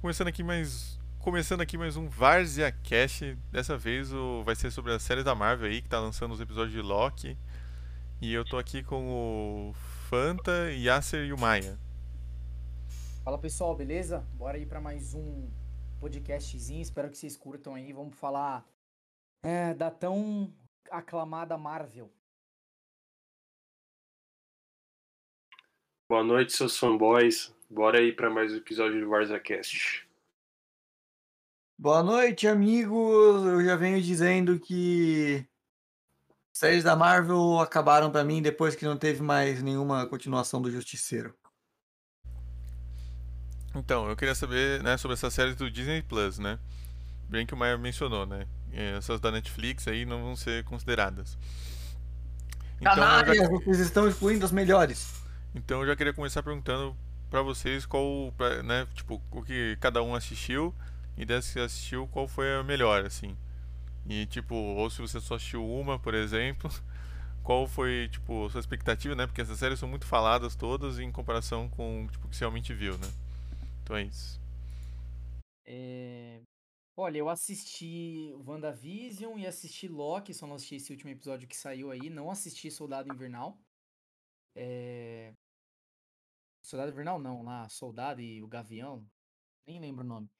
Começando aqui mais. Começando aqui mais um Várzea Cast. Dessa vez o, vai ser sobre a série da Marvel aí, que tá lançando os episódios de Loki. E eu tô aqui com o Fanta, Yasser e o Maia. Fala pessoal, beleza? Bora aí para mais um podcastzinho. Espero que vocês curtam aí. Vamos falar é, da tão aclamada Marvel. Boa noite, seus fanboys. Bora aí para mais um episódio do VarzaCast. Boa noite, amigos. Eu já venho dizendo que séries da Marvel acabaram para mim depois que não teve mais nenhuma continuação do Justiceiro. Então, eu queria saber né, sobre essas séries do Disney Plus, né? Bem que o Maia mencionou, né? Essas da Netflix aí não vão ser consideradas. Então, Canalhas, já... vocês estão excluindo as melhores. Então eu já queria começar perguntando para vocês qual, né, tipo, o que cada um assistiu e dessa que assistiu, qual foi a melhor, assim. E tipo, ou se você só assistiu uma, por exemplo, qual foi, tipo, sua expectativa, né? Porque essas séries são muito faladas todas em comparação com, tipo, o que você realmente viu, né? Então é isso. É... Olha, eu assisti WandaVision e assisti Loki, só não assisti esse último episódio que saiu aí, não assisti Soldado Invernal. É... Soldado Invernal não, lá, Soldado e o Gavião, nem lembro o nome.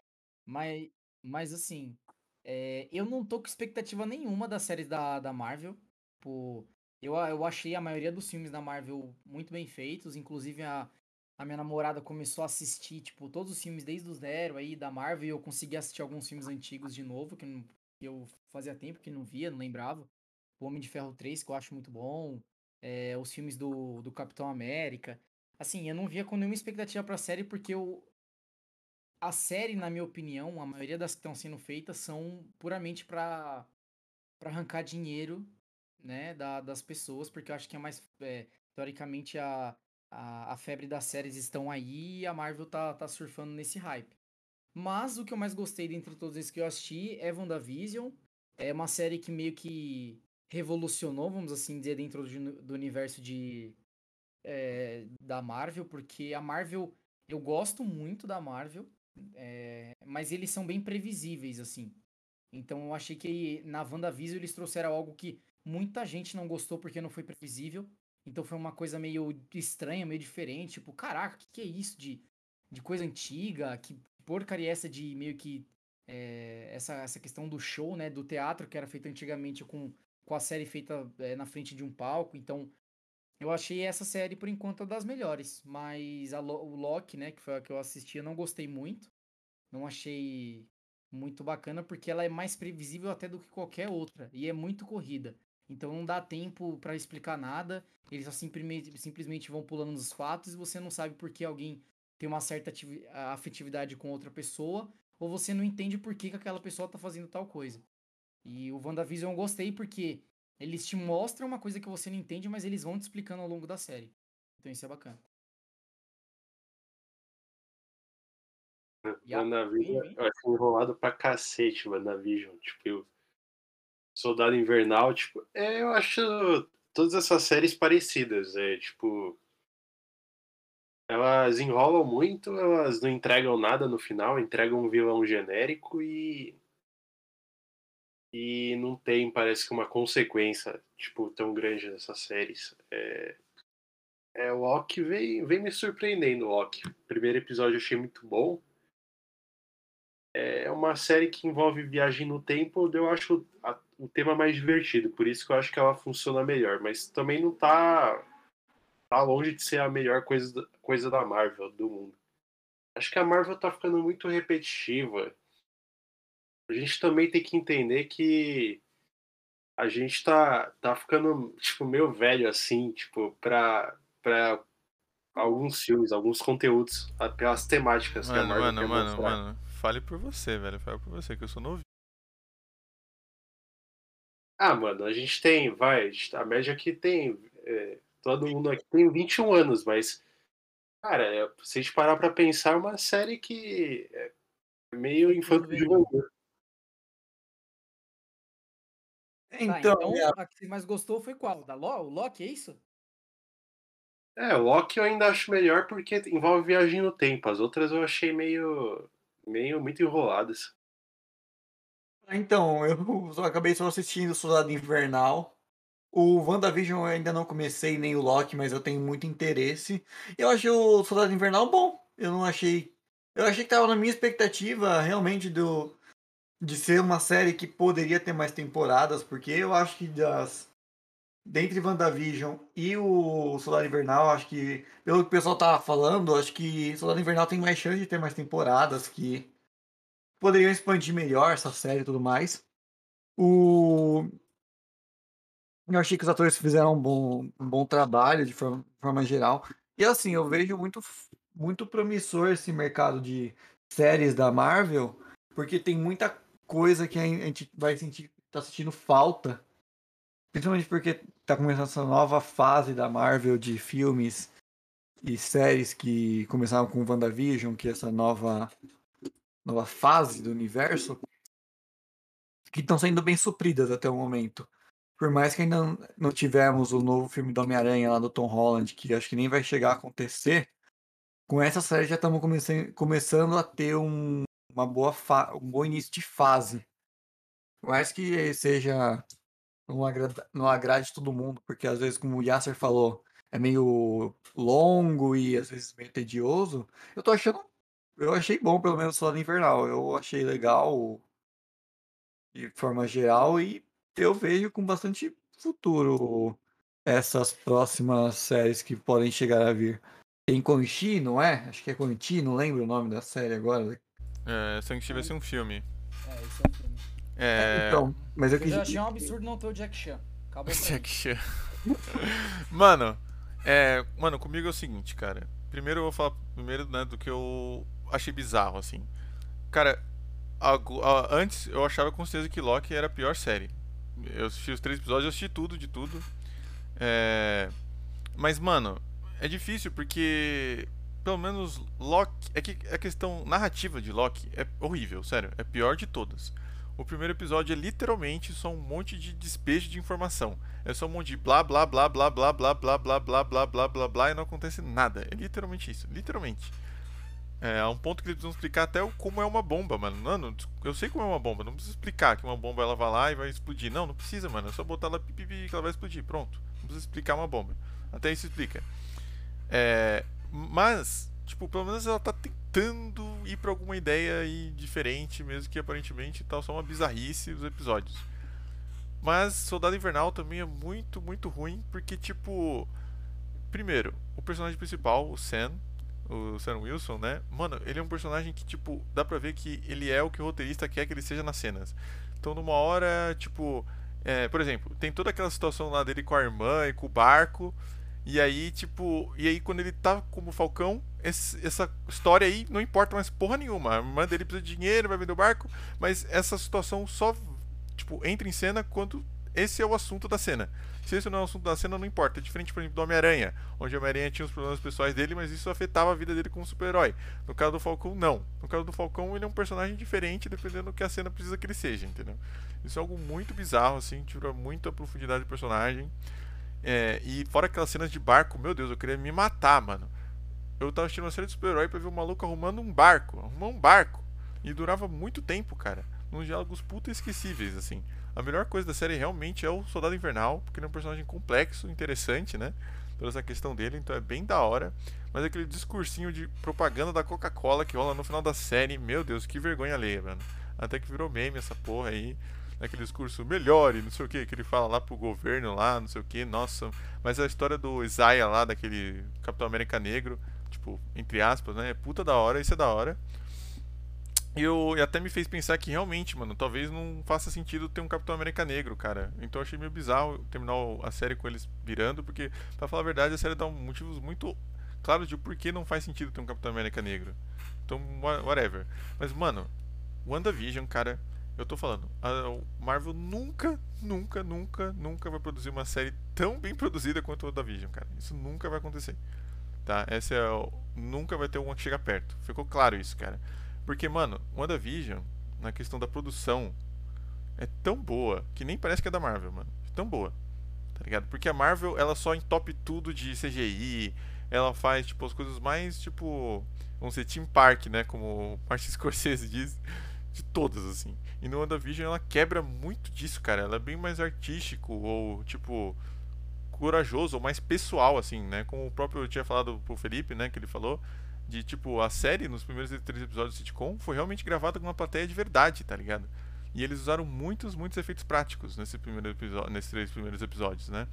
Mas, mas assim, é, eu não tô com expectativa nenhuma das séries da, da Marvel. Tipo, eu, eu achei a maioria dos filmes da Marvel muito bem feitos, inclusive a, a minha namorada começou a assistir, tipo, todos os filmes desde o zero aí da Marvel e eu consegui assistir alguns filmes antigos de novo, que, não, eu fazia tempo que não via, não lembrava. O Homem de Ferro 3, que eu acho muito bom. É, os filmes do, do Capitão América. Assim, eu não via com nenhuma expectativa pra série, porque eu, a série, na minha opinião, a maioria das que estão sendo feitas são puramente pra, pra arrancar dinheiro, né, da, das pessoas, porque eu acho que é mais, é, teoricamente, a, a, a febre das séries estão aí e a Marvel tá, tá surfando nesse hype. Mas o que eu mais gostei dentre todos esses que eu assisti é WandaVision. É uma série que meio que revolucionou, vamos assim dizer, dentro do, do universo de, é, da Marvel, porque a Marvel, eu gosto muito da Marvel, é, mas eles são bem previsíveis, assim. Então eu achei que na WandaVision eles trouxeram algo que muita gente não gostou porque não foi previsível. Então foi uma coisa meio estranha, meio diferente. Tipo, caraca, o que, que, é isso de, de coisa antiga? Que porcaria é essa de meio que. É, essa, essa questão do show, né? Do teatro que era feito antigamente com, com a série feita é, na frente de um palco. Então eu achei essa série, por enquanto, das melhores. Mas a, o Loki, né, que foi a que eu assisti, eu não gostei muito. Não achei muito bacana, porque ela é mais previsível até do que qualquer outra. E é muito corrida. Então não dá tempo para explicar nada. Eles só simplesmente, simplesmente vão pulando nos fatos e você não sabe por que alguém tem uma certa afetividade com outra pessoa. Ou você não entende por que, que aquela pessoa tá fazendo tal coisa. E o WandaVision eu gostei porque eles te mostram uma coisa que você não entende, mas eles vão te explicando ao longo da série. Então isso é bacana. WandaVision, eu acho enrolado pra cacete, WandaVision. Tipo, eu... Soldado Invernal, tipo, é, eu acho todas essas séries parecidas. É, tipo, elas enrolam muito, elas não entregam nada no final, entregam um vilão genérico e e não tem, parece que, uma consequência tipo, tão grande nessas séries. É, é o Loki vem, vem me surpreendendo, o primeiro episódio eu achei muito bom. É uma série que envolve viagem no tempo, eu acho o tema mais divertido, por isso que eu acho que ela funciona melhor, mas também não tá, tá longe de ser a melhor coisa, coisa da Marvel, do mundo. Acho que a Marvel tá ficando muito repetitiva a gente também tem que entender que a gente tá, tá ficando, tipo, meio velho, assim, tipo, pra, pra alguns filmes, alguns conteúdos, pelas temáticas mano, que a Marvel Mano, mano, mostrar. mano, fale por você, velho, fale por você, que eu sou novo. Ah, mano, a gente tem, vai, a média aqui tem, é, todo mundo aqui tem 21 anos, mas, cara, é, se a gente parar pra pensar, é uma série que é meio infanto-juvenil. Então, tá, então a que você mais gostou foi qual? Da Lo o Loki, é isso? É, o Loki eu ainda acho melhor porque envolve viagem no tempo. As outras eu achei meio, Meio muito enroladas. Então, eu só acabei só assistindo Soldado Invernal. O WandaVision eu ainda não comecei, nem o Loki, mas eu tenho muito interesse. Eu achei o Soldado Invernal bom. Eu não achei. Eu achei que tava na minha expectativa realmente do de ser uma série que poderia ter mais temporadas, porque eu acho que das dentre WandaVision e o Soldado Invernal, acho que pelo que o pessoal tava falando, acho que Soldado Invernal tem mais chance de ter mais temporadas, que poderiam expandir melhor essa série e tudo mais. O eu achei que os atores fizeram um bom, um bom trabalho de forma, forma geral. E assim, eu vejo muito, muito promissor esse mercado de séries da Marvel, porque tem muita coisa que a gente vai sentir, tá sentindo falta. Principalmente porque tá começando essa nova fase da Marvel de filmes e séries que começaram com WandaVision, que é essa nova, nova fase do universo, que estão sendo bem supridas até o momento por mais que ainda não tivemos o novo filme do Homem-Aranha lá do Tom Holland, que acho que nem vai chegar a acontecer, com essa série já estamos começando a ter um, uma boa um bom início de fase. Mais que seja não agrade, não agrade todo mundo, porque às vezes, como o Yasser falou, é meio longo e às vezes meio tedioso. Eu tô achando. Eu achei bom, pelo menos, o Invernal. Eu achei legal de forma geral e eu vejo com bastante futuro essas próximas séries que podem chegar a vir. Tem Conchi, não é? Acho que é Conchi, não lembro o nome da série agora. É, Shang-Chi vai ser um filme. É, isso é um filme. É... Então, mas eu, Eu já achei um absurdo não ter o Jack Chan. Acabou. Jack Chan. mano, é, mano, comigo é o seguinte, cara. Primeiro eu vou falar primeiro, né, do que eu achei bizarro, assim. Cara, agu- a- antes eu achava com certeza que Loki era a pior série. Eu assisti os três episódios, eu assisti tudo, de tudo. É... Mas, mano, é difícil porque, pelo menos, Loki. É que a questão narrativa de Loki é horrível, sério. É pior de todas. O primeiro episódio é literalmente só um monte de despejo de informação. É só um monte de blá blá blá blá blá blá blá blá blá blá blá blá blá e não acontece nada. É literalmente isso, literalmente. É um ponto que eles precisam explicar até como é uma bomba, mano. Mano, eu sei como é uma bomba, não precisa explicar que uma bomba ela vai lá e vai explodir. Não, não precisa, mano. É só botar lá pipipi que ela vai explodir. Pronto. Não precisa explicar uma bomba. Até isso explica. É, mas, tipo, pelo menos ela tá tentando ir pra alguma ideia aí diferente, mesmo que aparentemente tá só uma bizarrice os episódios. Mas Soldado Invernal também é muito, muito ruim, porque, tipo. Primeiro, o personagem principal, o Sam, o Sam Wilson, né? Mano, ele é um personagem que, tipo, dá pra ver que ele é o que o roteirista quer que ele seja nas cenas. Então, numa hora, tipo. é, por exemplo, tem toda aquela situação lá dele com a irmã e com o barco. E aí, tipo. E aí, quando ele tá como Falcão, esse- essa história aí não importa mais porra nenhuma. A irmã dele precisa de dinheiro, vai vender o barco. Mas essa situação só, tipo, entra em cena quando esse é o assunto da cena. Se esse não é o assunto da cena, não importa. É diferente, por exemplo, do Homem-Aranha, onde o Homem-Aranha tinha os problemas pessoais dele, mas isso afetava a vida dele como super-herói. No caso do Falcão, não. No caso do Falcão, ele é um personagem diferente, dependendo do que a cena precisa que ele seja, entendeu? Isso é algo muito bizarro, assim, tira muito a profundidade do personagem. É, e fora aquelas cenas de barco, meu Deus, eu queria me matar, mano. Eu tava assistindo uma série de super-herói pra ver um maluco arrumando um barco. Arrumar um barco. E durava muito tempo, cara. Nos diálogos puta esquecíveis, assim. A melhor coisa da série realmente é o Soldado Invernal, porque ele é um personagem complexo, interessante, né? Toda essa questão dele, então é bem da hora. Mas aquele discursinho de propaganda da Coca-Cola que rola no final da série, meu Deus, que vergonha alheia, mano. Até que virou meme essa porra aí. Naquele discurso melhore, não sei o que, que ele fala lá pro governo lá, não sei o que, nossa. Mas a história do Isaiah lá, daquele Capitão América Negro, tipo, entre aspas, né? É puta da hora, isso é da hora. E, eu, e até me fez pensar que realmente, mano, talvez não faça sentido ter um Capitão América Negro, cara. Então eu achei meio bizarro terminar a série com eles virando, porque, pra falar a verdade, a série dá motivos muito claros de por que não faz sentido ter um Capitão América Negro. Então, wha- whatever. Mas, mano, WandaVision, cara, eu tô falando, a Marvel nunca, nunca, nunca, nunca vai produzir uma série tão bem produzida quanto a WandaVision, cara. Isso nunca vai acontecer. Tá? Essa é o... Nunca vai ter uma que chega perto. Ficou claro isso, cara. Porque, mano, WandaVision, na questão da produção, é tão boa que nem parece que é da Marvel, mano. É tão boa. Tá ligado? Porque a Marvel, ela só entope tudo de CGI, ela faz, tipo, as coisas mais, tipo, vamos dizer, Team Park, né? Como o Martin Scorsese diz, de todas, assim. E no WandaVision ela quebra muito disso, cara. Ela é bem mais artístico, ou, tipo, corajoso, ou mais pessoal, assim, né? Como o próprio eu tinha falado pro Felipe, né? Que ele falou, de, tipo, a série, nos primeiros três episódios do sitcom, foi realmente gravada com uma plateia de verdade, tá ligado? E eles usaram muitos, muitos efeitos práticos nesse primeiro episódio, nesses três primeiros episódios, né?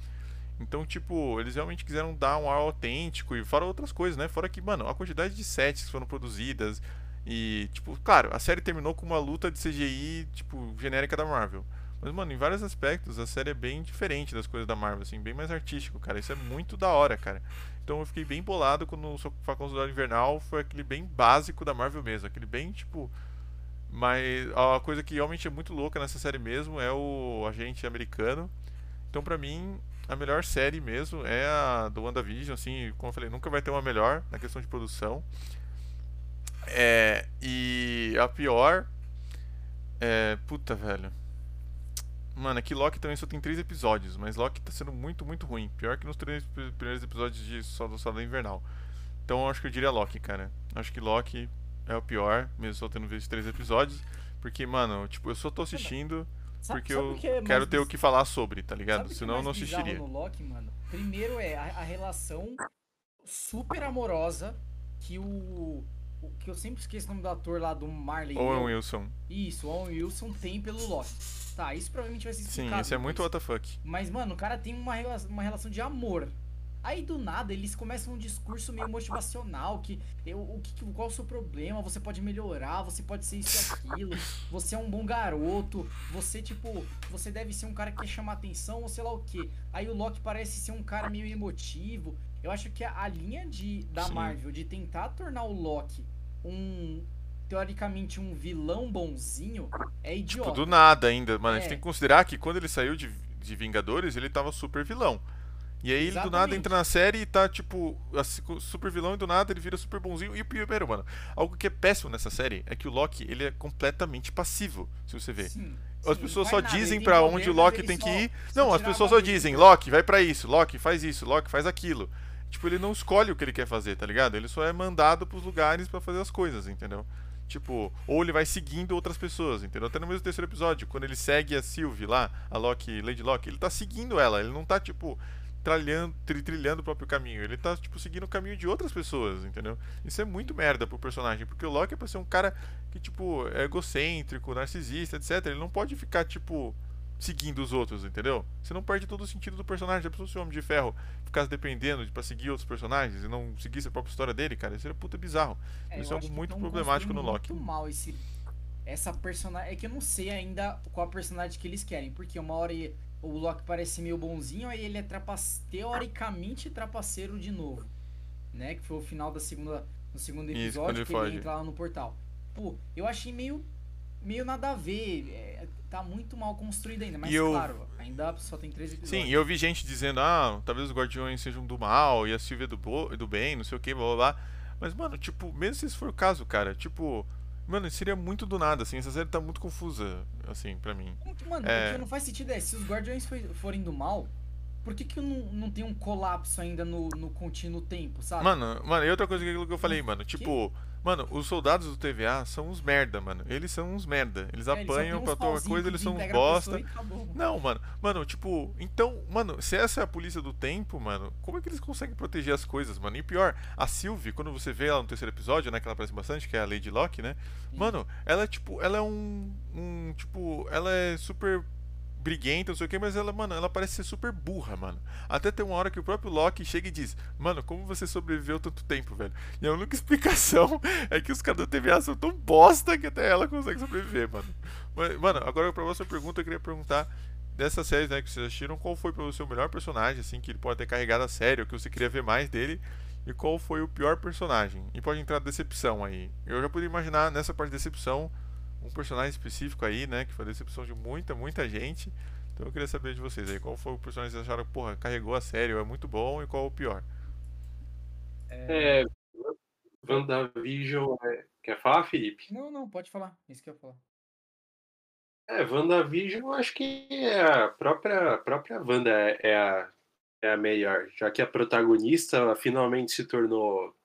Então, tipo, eles realmente quiseram dar um ar autêntico e fora outras coisas, né? Fora que, mano, a quantidade de sets que foram produzidas e, tipo, claro, a série terminou com uma luta de CGI, tipo, genérica da Marvel. Mas, mano, em vários aspectos, a série é bem diferente das coisas da Marvel, assim, bem mais artístico, cara. Isso é muito da hora, cara. Então eu fiquei bem bolado quando o Falcão Soldado Invernal foi aquele bem básico da Marvel mesmo. Aquele bem, tipo... Mas a coisa que realmente é muito louca nessa série mesmo é o agente americano. Então, pra mim, a melhor série mesmo é a do WandaVision, assim, como eu falei, nunca vai ter uma melhor na questão de produção. É, e a pior é, puta, velho. Mano, aqui Loki também só tem três episódios, mas Loki tá sendo muito, muito ruim. Pior que nos três primeiros episódios de Sol do Soldado Invernal. Então eu acho que eu diria Loki, cara. Acho que Loki é o pior, mesmo só tendo visto três episódios. Porque, mano, tipo, eu só tô assistindo Sabe- porque sabe eu que é quero ter o que falar sobre, tá ligado? é Senão eu não assistiria. no Loki, mano? Primeiro é a, a relação super amorosa que o, o- que eu sempre esqueço o nome do ator lá do Marley. Owen Will. Wilson. Isso, o Owen Wilson tem pelo Loki. Tá, isso provavelmente vai ser Sim, explicado. esse é muito. WTF. Mas, mano, o cara tem uma, uma relação de amor. Aí do nada eles começam um discurso meio motivacional que eu, o que, qual é o seu problema? Você pode melhorar, você pode ser isso e aquilo, você é um bom garoto, você tipo, você deve ser um cara que quer chamar atenção ou sei lá o que. Aí o Loki parece ser um cara meio emotivo. Eu acho que a, a linha de da Sim. Marvel de tentar tornar o Loki um teoricamente um vilão bonzinho é idiota. Tipo, do nada ainda. Mano, a gente É. tem que considerar que quando ele saiu de, de Vingadores, ele tava super vilão. E aí ele do nada Exatamente. entra na série e tá, tipo, assim, super vilão e do nada ele vira super bonzinho. E o primeiro, mano, algo que é péssimo nessa série é que o Loki, ele é completamente passivo, se você ver. Sim, As pessoas só nada, dizem tem onde o Loki tem que ir. Não, as pessoas só dizem, Loki, vai pra isso, Loki, faz isso, Loki, faz aquilo. Tipo, ele não escolhe o que ele quer fazer, tá ligado? Ele só é mandado pros lugares pra fazer as coisas, entendeu? Tipo, ou ele vai seguindo outras pessoas, entendeu? Até no mesmo terceiro episódio, quando ele segue a Sylvie lá, a Loki, Lady Loki, ele tá seguindo ela, ele não tá, tipo, trilhando, tri- trilhando o próprio caminho. Ele tá, tipo, seguindo o caminho de outras pessoas, entendeu? Isso é muito merda pro personagem, porque o Loki é pra ser um cara que, tipo, é egocêntrico, narcisista, etc. Ele não pode ficar, tipo, seguindo os outros, entendeu? Você não perde todo o sentido do personagem. Já pensou se o Homem de Ferro ficasse dependendo de, pra seguir outros personagens e não seguisse a própria história dele, cara? Isso seria puta bizarro. É, Isso é algo muito problemático no Loki. Muito mal esse essa personagem, é que eu não sei ainda qual a personagem que eles querem, porque uma hora o Loki parece meio bonzinho, aí ele é trapace, teoricamente trapaceiro de novo, né? Que foi o final da segunda no segundo Isso, episódio quando ele que foge. ele entra lá no portal. Pô, eu achei meio meio nada a ver, é, tá muito mal construído ainda, mas eu- claro, ainda só tem três episódios. Sim, e eu vi gente dizendo, ah, talvez os Guardiões sejam do mal e a Sylvia do, bo- do bem, não sei o que, blá blá blá. Mas, mano, tipo, mesmo se isso for o caso, cara, tipo, mano, seria muito do nada, assim, essa série tá muito confusa, assim, pra mim. Mano, É. o que não faz sentido é, se os Guardiões forem do mal, por que que não, não tem um colapso ainda no, no contínuo tempo, sabe? Mano, mano, e outra coisa que que eu falei, mano, tipo, mano, os soldados do TVA são uns merda, mano. Eles são uns merda. Eles É, apanham tem pra toda coisa, eles são uns bosta. acabou. Não, mano, mano, tipo, então, mano, se essa é a polícia do tempo, mano, como é que eles conseguem proteger as coisas, mano? E pior, a Sylvie, quando você vê ela no terceiro episódio, né, que ela aparece bastante, que é a Lady Locke, né? Sim. Mano, ela é tipo, ela é um, um tipo, ela é super briguenta, não sei o que, mas ela, mano, ela parece ser super burra, mano. Até tem uma hora que o próprio Loki chega e diz, mano, como você sobreviveu tanto tempo, velho? E a única explicação é que os caras da TVA são tão bosta que até ela consegue sobreviver, mano. Mas, Mano, agora pra você pergunta, eu queria perguntar dessas séries, né, que vocês assistiram, qual foi o melhor personagem, assim, que ele pode ter carregado a sério, que você queria ver mais dele, e qual foi o pior personagem? E pode entrar decepção aí. Eu já podia imaginar nessa parte de decepção um personagem específico aí, né, que foi a decepção de muita, muita gente. Então eu queria saber de vocês aí, qual foi o personagem que vocês acharam, porra, carregou a sério, é muito bom, e qual o pior? É, WandaVision. É... Quer falar, Felipe? Não, não, pode falar. Isso que eu ia falar. É, WandaVision, eu acho que é a própria, a própria Wanda é é a é a melhor, já que a protagonista ela finalmente se tornou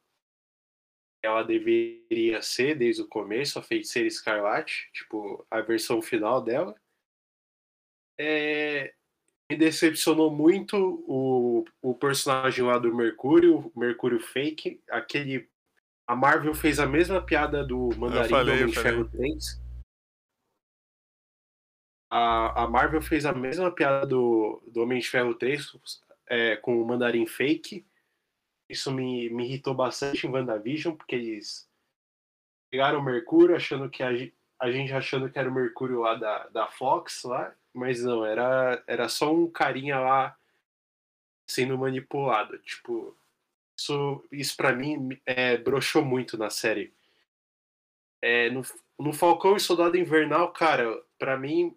ela deveria ser desde o começo, a Feiticeira Escarlate, tipo, a versão final dela. É, me decepcionou muito o, o personagem lá do Mercúrio, o Mercúrio Fake, aquele. A Marvel fez a mesma piada do Mandarim falei, do Ferro 3. A, a Marvel fez a mesma piada do, do Homem de Ferro 3 é, com o Mandarim Fake. Isso me, me irritou bastante em WandaVision, porque eles pegaram o Mercúrio achando que a, a gente achando que era o Mercúrio lá da, da Fox lá, mas não, era, era só um carinha lá sendo manipulado. Tipo, isso, isso para mim é, broxou muito na série. É, no, no Falcão e Soldado Invernal, cara, pra mim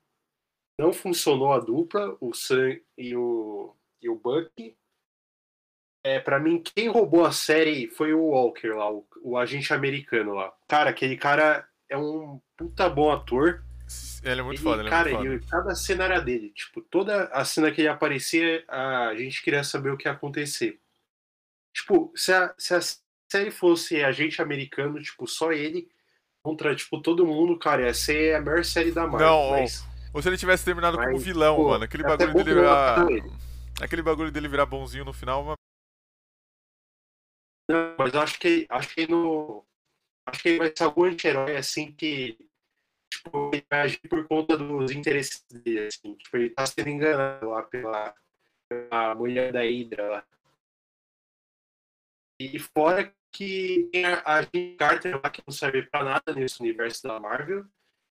não funcionou a dupla, o Sam e o, e o Bucky. É, para mim, quem roubou a série foi o Walker lá, o, o agente americano lá. Cara, aquele cara é um puta bom ator. Ele é muito Ele, foda, ele é cara, muito foda. ele- cada cena era dele. Tipo, toda a cena que ele aparecia, a gente queria saber o que ia acontecer. Tipo, se a, se a série fosse agente americano, tipo, só ele, contra, tipo, todo mundo, cara, ia ser a melhor série da Marvel. Não, mas, Ou se ele tivesse terminado como Mas, vilão, pô, mano. Aquele é bagulho dele ele. Aquele bagulho dele virar bonzinho no final, uma- não, mas acho que acho que no. Acho que vai ser algum anti-herói assim que. Tipo, ele vai agir por conta dos interesses dele, assim. Tipo, ele tá sendo enganado lá pela, pela mulher da Hydra lá. E fora que tem a, Jean Carter lá que não serve pra nada nesse universo da Marvel.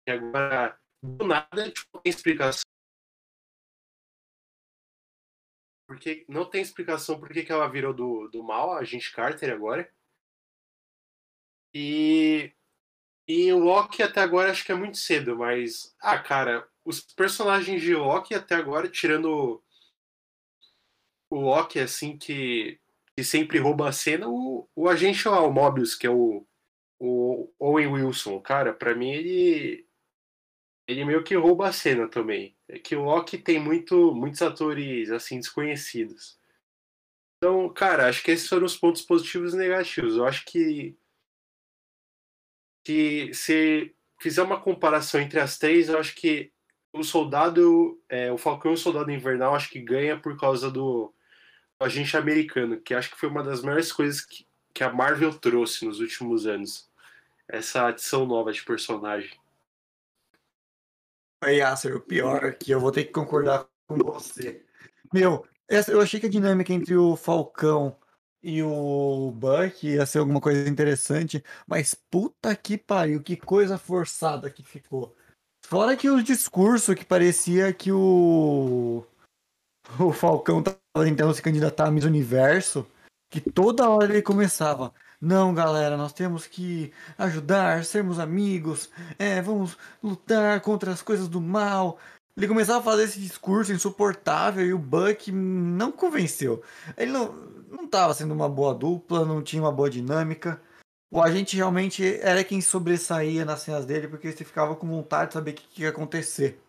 E agora, do nada, tipo, tem explicação. Porque não tem explicação por que ela virou do, do mal, a Agente Carter agora. E, e o Loki até agora acho que é muito cedo, mas. Ah, cara, os personagens de Loki até agora, tirando o Loki, assim, que, que sempre rouba a cena, o, o agente lá, o Mobius, que é o, o Owen Wilson, cara, pra mim ele. Ele meio que rouba a cena também. É que o Loki tem muito, muitos atores assim desconhecidos. Então, cara, acho que esses foram os pontos positivos e negativos. Eu acho que que se fizer uma comparação entre as três, eu acho que o soldado, é, o Falcão e o Soldado Invernal, acho que ganha por causa do, do agente americano, que acho que foi uma das melhores coisas que, que a Marvel trouxe nos últimos anos. Essa adição nova de personagem. Aí, Yasser, o pior que eu vou ter que concordar com você. Meu, essa- eu achei que a dinâmica entre o Falcão e o Buck ia ser alguma coisa interessante, mas puta que pariu, que coisa forçada que ficou. Fora que o discurso que parecia que o o Falcão tava tentando se candidatar a Miss Universo, que toda hora ele começava. Não, galera, nós temos que ajudar, sermos amigos, é, vamos lutar contra as coisas do mal. Ele começava a fazer esse discurso insuportável e o Buck não convenceu. Ele não, não tava sendo uma boa dupla, não tinha uma boa dinâmica. O agente realmente era quem sobressaía nas cenas dele, porque você ficava com vontade de saber o que, que ia acontecer.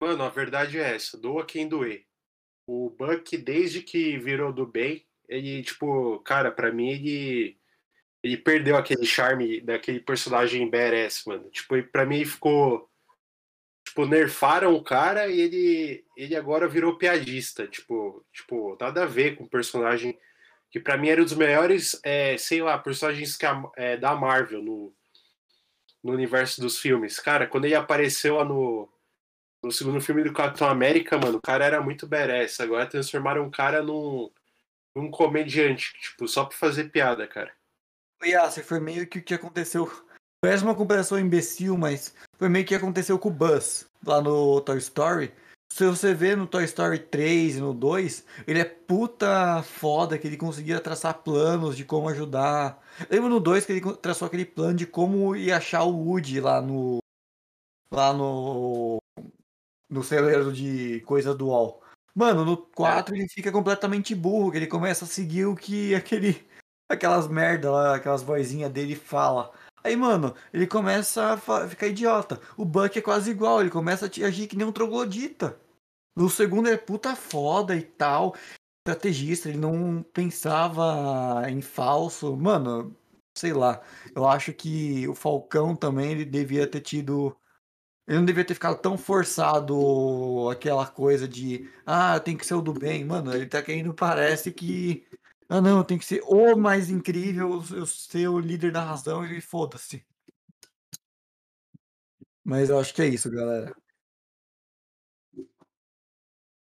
Mano, a verdade é essa, doa quem doer. O Buck, desde que virou do bem, ele, tipo, cara, pra mim ele. Ele perdeu aquele charme daquele personagem badass, mano. Tipo, pra mim ficou. Tipo, nerfaram o cara e ele, ele agora virou piadista. Tipo, tipo, nada a ver com o personagem que pra mim era um dos melhores, é, sei lá, personagens que a- é, da Marvel no, no universo dos filmes. Cara, quando ele apareceu lá no, no segundo filme do Capitão América, mano, o cara era muito badass. Agora transformaram o cara num, num comediante, tipo, só pra fazer piada, cara. Yasser, foi meio que o que aconteceu. Parece uma comparação imbecil, mas foi meio que aconteceu com o Buzz lá no Toy Story. Se você vê no Toy Story 3 e no 2, ele é puta foda que ele conseguia traçar planos de como ajudar. Lembra no 2 que ele traçou aquele plano de como ir achar o Woody lá no. lá no. no celeiro de coisa do. Mano, no 4 ele fica completamente burro, que ele começa a seguir o que aquele aquelas merda lá, aquelas vozinhas dele fala. Aí, mano, ele começa a ficar idiota. O Buck é quase igual, ele começa a agir que nem um troglodita. No segundo é puta foda e tal. Estrategista, ele não pensava em falso. Mano, sei lá. Eu acho que o Falcão também ele devia ter tido. Ele não devia ter ficado tão forçado aquela coisa de ah, tem que ser o do bem. Mano, ele tá querendo, parece que. Ah, não, tem que ser o mais incrível, eu ser o líder da razão e foda-se. Mas eu acho que é isso, galera.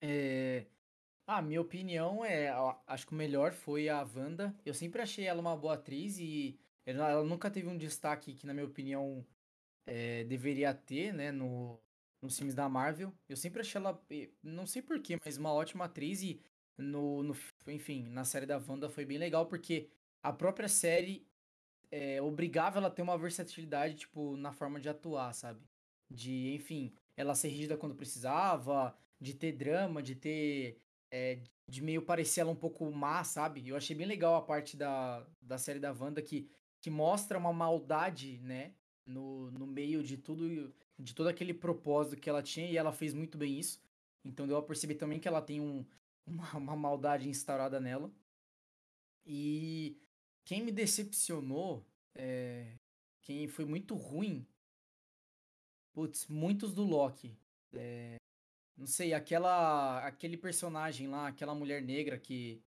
É... Ah, minha opinião é, acho que o melhor foi a Wanda. Eu sempre achei ela uma boa atriz e ela nunca teve um destaque que, na minha opinião, é, deveria ter, né, no, nos filmes da Marvel. Eu sempre achei ela, eh, não sei porquê, mas uma ótima atriz e no, no, enfim, na série da Wanda foi bem legal porque a própria série é, obrigava ela a ter uma versatilidade, tipo, na forma de atuar, sabe? De, enfim, ela ser rígida quando precisava, de ter drama, de ter. é, de meio parecer ela um pouco má, sabe? Eu achei bem legal a parte da, da série da Wanda que, que mostra uma maldade, né? No, no meio de tudo, de todo aquele propósito que ela tinha, e ela fez muito bem isso. Então deu a perceber também que ela tem um, uma, uma maldade instaurada nela. E quem me decepcionou, é, quem foi muito ruim, putz, muitos do Loki. É, não sei, aquela, aquele personagem lá, aquela mulher negra que.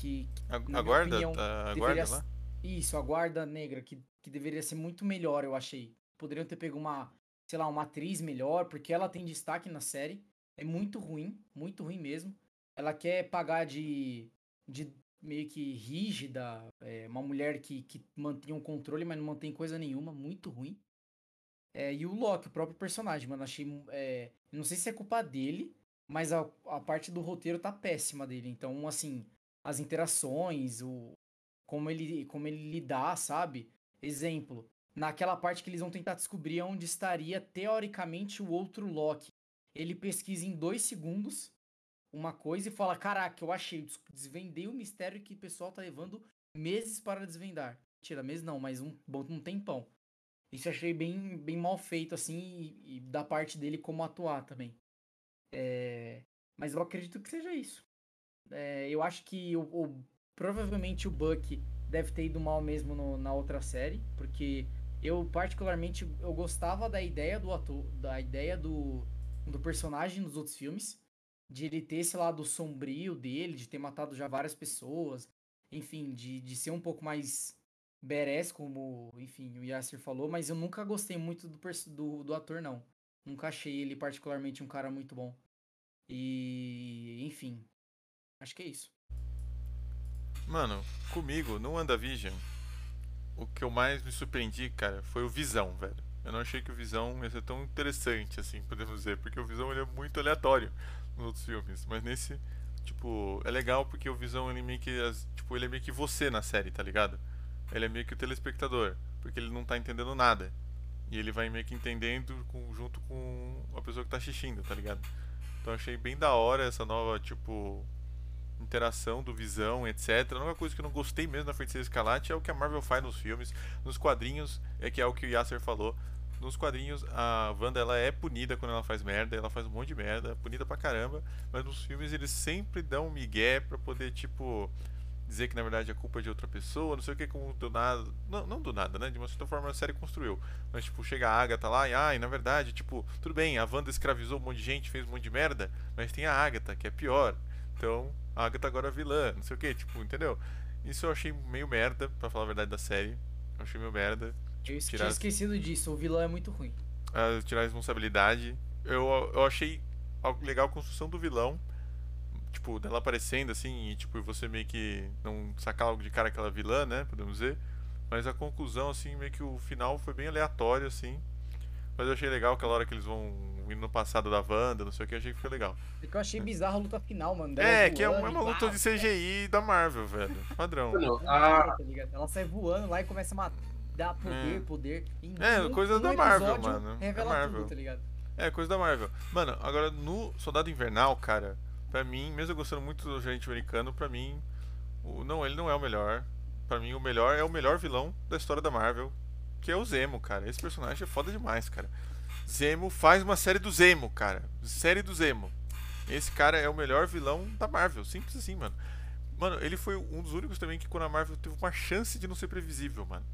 Que. A, a guarda? opinião, tá- a deveria guarda lá? Isso, a guarda negra, que, que deveria ser muito melhor, eu achei. Poderiam ter pego uma, sei lá, uma atriz melhor, porque ela tem destaque na série. É muito ruim, muito ruim mesmo. Ela quer pagar de, de meio que rígida, é, uma mulher que, que mantém um controle, mas não mantém coisa nenhuma, muito ruim. É, e o Loki, o próprio personagem, mano, achei. É, não sei se é culpa dele, mas a, a parte do roteiro tá péssima dele. Então, assim, as interações, o, como ele, como ele lidar, sabe? Exemplo, naquela parte que eles vão tentar descobrir onde estaria teoricamente o outro Loki. Ele pesquisa em dois segundos uma coisa e fala: Caraca, eu achei, des- desvendei o mistério que o pessoal tá levando meses para desvendar. Tira, meses não, mas um bom um tempão. Isso eu achei bem, bem mal feito, assim, e, e da parte dele como atuar também. É, mas eu acredito que seja isso. É, eu acho que o, o- provavelmente o Buck deve ter ido mal mesmo no- na outra série, porque eu particularmente eu gostava da ideia do ator, da ideia do, do personagem nos outros filmes, de ele ter esse lado sombrio dele, de ter matado já várias pessoas, enfim, de, de ser um pouco mais badass, como, enfim, o Yasser falou, mas eu nunca gostei muito do, do, do ator, não. Nunca achei ele particularmente um cara muito bom. E, enfim, acho que é isso. Mano, comigo, no WandaVision, o que eu mais me surpreendi, cara, foi o Visão, velho. Eu não achei que o Visão ia ser tão interessante, assim, podemos dizer, porque o Visão ele é muito aleatório nos outros filmes, mas nesse, tipo, é legal porque o Visão ele meio que, tipo, ele é meio que você na série, tá ligado? Ele é meio que o telespectador, porque ele não tá entendendo nada. E ele vai meio que entendendo com- junto com a pessoa que tá assistindo, tá ligado? Então achei bem da hora essa nova, tipo, interação do Visão, etc. A única coisa que eu não gostei mesmo da Feiticeira Escarlate é o que a Marvel faz nos filmes, nos quadrinhos, é que é o que o Yasser falou. Nos quadrinhos, a Wanda ela é punida quando ela faz merda, ela faz um monte de merda, punida pra caramba, mas nos filmes eles sempre dão um migué pra poder, tipo, dizer que na verdade a culpa é de outra pessoa, não sei o que, como do nada. Não, não do nada, né? De uma certa forma a série construiu. Mas, tipo, chega a Agatha lá e, ai, na verdade, tipo, tudo bem, a Wanda escravizou um monte de gente, fez um monte de merda, mas tem a Agatha, que é pior. Então, a Agatha agora é vilã, não sei o que, tipo, entendeu? Isso eu achei meio merda, pra falar a verdade da série. Eu achei meio merda. Eu Tipo, tirar, tinha esquecido disso, o vilão é muito ruim. tirar a responsabilidade. Eu, eu achei legal a construção do vilão. Tipo, dela aparecendo assim, e tipo, você meio que não sacar logo de cara aquela vilã, né? Podemos dizer. Mas a conclusão, assim, meio que o final foi bem aleatório, assim. Mas eu achei legal aquela hora que eles vão indo no passado da Wanda, não sei o que, eu achei que foi legal. Porque eu achei bizarro a luta final, mano. dela É, que é voando uma, e uma luta de CGI da Marvel, velho. Padrão. Não, a, tá? Ela sai voando lá e começa a matar, dar poder, É. poder. Em É, um- coisa um da Marvel, mano. Revela É Marvel. tudo, tá ligado? É, coisa da Marvel. Mano, agora no Soldado Invernal, cara, pra mim, mesmo eu gostando muito do agente americano, pra mim, o, não, ele não é o melhor. Pra mim, o melhor é o melhor vilão da história da Marvel, que é o Zemo, cara. Esse personagem é foda demais, cara. Zemo faz uma série do Zemo, cara. Série do Zemo. Esse cara é o melhor vilão da Marvel. Simples assim, mano. Mano, ele foi um dos únicos também que quando a Marvel teve uma chance de não ser previsível, mano.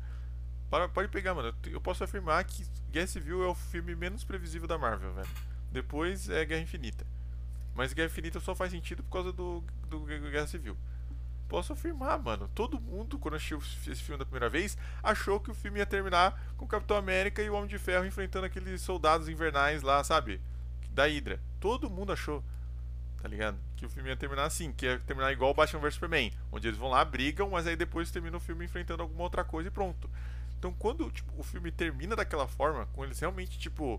Pode pegar, mano. Eu posso afirmar que Guerra Civil é o filme menos previsível da Marvel, velho. Depois é Guerra Infinita. Mas Guerra Infinita só faz sentido por causa do, do Guerra Civil. Posso afirmar, mano. Todo mundo, quando assistiu esse filme da primeira vez, achou que o filme ia terminar com o Capitão América e o Homem de Ferro enfrentando aqueles soldados invernais lá, sabe? Da Hydra. Todo mundo achou. Tá ligado? Que o filme ia terminar assim, que ia terminar igual o Batman vs Superman, onde eles vão lá, brigam, mas aí depois termina o filme enfrentando alguma outra coisa e pronto. Então quando tipo, o filme termina daquela forma, com eles realmente, tipo,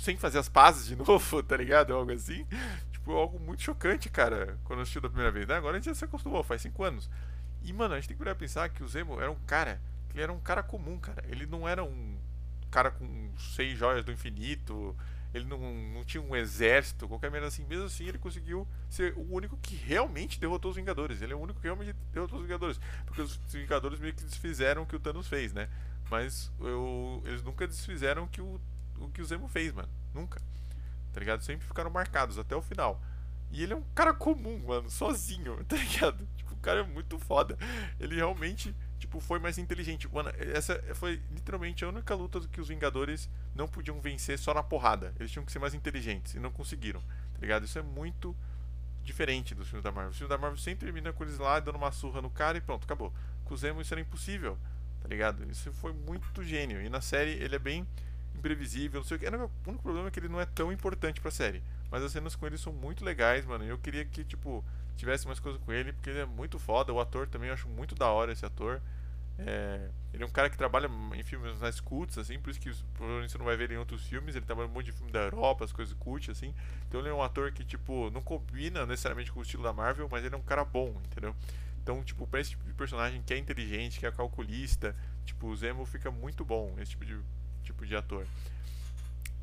sem fazer as pazes de novo, tá ligado? Algo assim. Tipo, algo muito chocante, cara, quando assistiu da primeira vez, né? Agora a gente já se acostumou, faz cinco anos. E, mano, a gente tem que a pensar que o Zemo era um cara, ele era um cara comum, cara. Ele não era um cara com seis joias do infinito, ele não, não tinha um exército, qualquer merda assim. Mesmo assim, ele conseguiu ser o único que realmente derrotou os Vingadores. Ele é o único que realmente derrotou os Vingadores. Porque os Vingadores meio que desfizeram o que o Thanos fez, né? Mas eu, eles nunca desfizeram o que o, o que o Zemo fez, mano. Nunca. Tá ligado? Sempre ficaram marcados até o final. E ele é um cara comum, mano, sozinho, tá ligado? Tipo, o cara é muito foda. Ele realmente, tipo, foi mais inteligente. Mano, essa foi literalmente a única luta que os Vingadores não podiam vencer só na porrada. Eles tinham que ser mais inteligentes e não conseguiram, tá ligado? Isso é muito diferente dos filmes da Marvel. Os filmes da Marvel sempre terminam com eles lá dando uma surra no cara e pronto, acabou. Com o Zemo isso era impossível, tá ligado? Isso foi muito gênio. E na série ele é bem imprevisível, não sei o que. O único problema é que ele não é tão importante pra série. Mas as cenas com ele são muito legais, mano. E eu queria que, tipo, tivesse mais coisa com ele, porque ele é muito foda. O ator também eu acho muito da hora esse ator. É, ele é um cara que trabalha em filmes mais cults, assim, por isso que provavelmente você não vai ver ele em outros filmes. Ele trabalha um monte de filme da Europa, as coisas cult, assim. Então ele é um ator que, tipo, não combina necessariamente com o estilo da Marvel, mas ele é um cara bom, entendeu? Então, tipo, pra esse tipo de personagem que é inteligente, que é calculista, tipo, o Zemo fica muito bom, esse tipo de tipo de ator.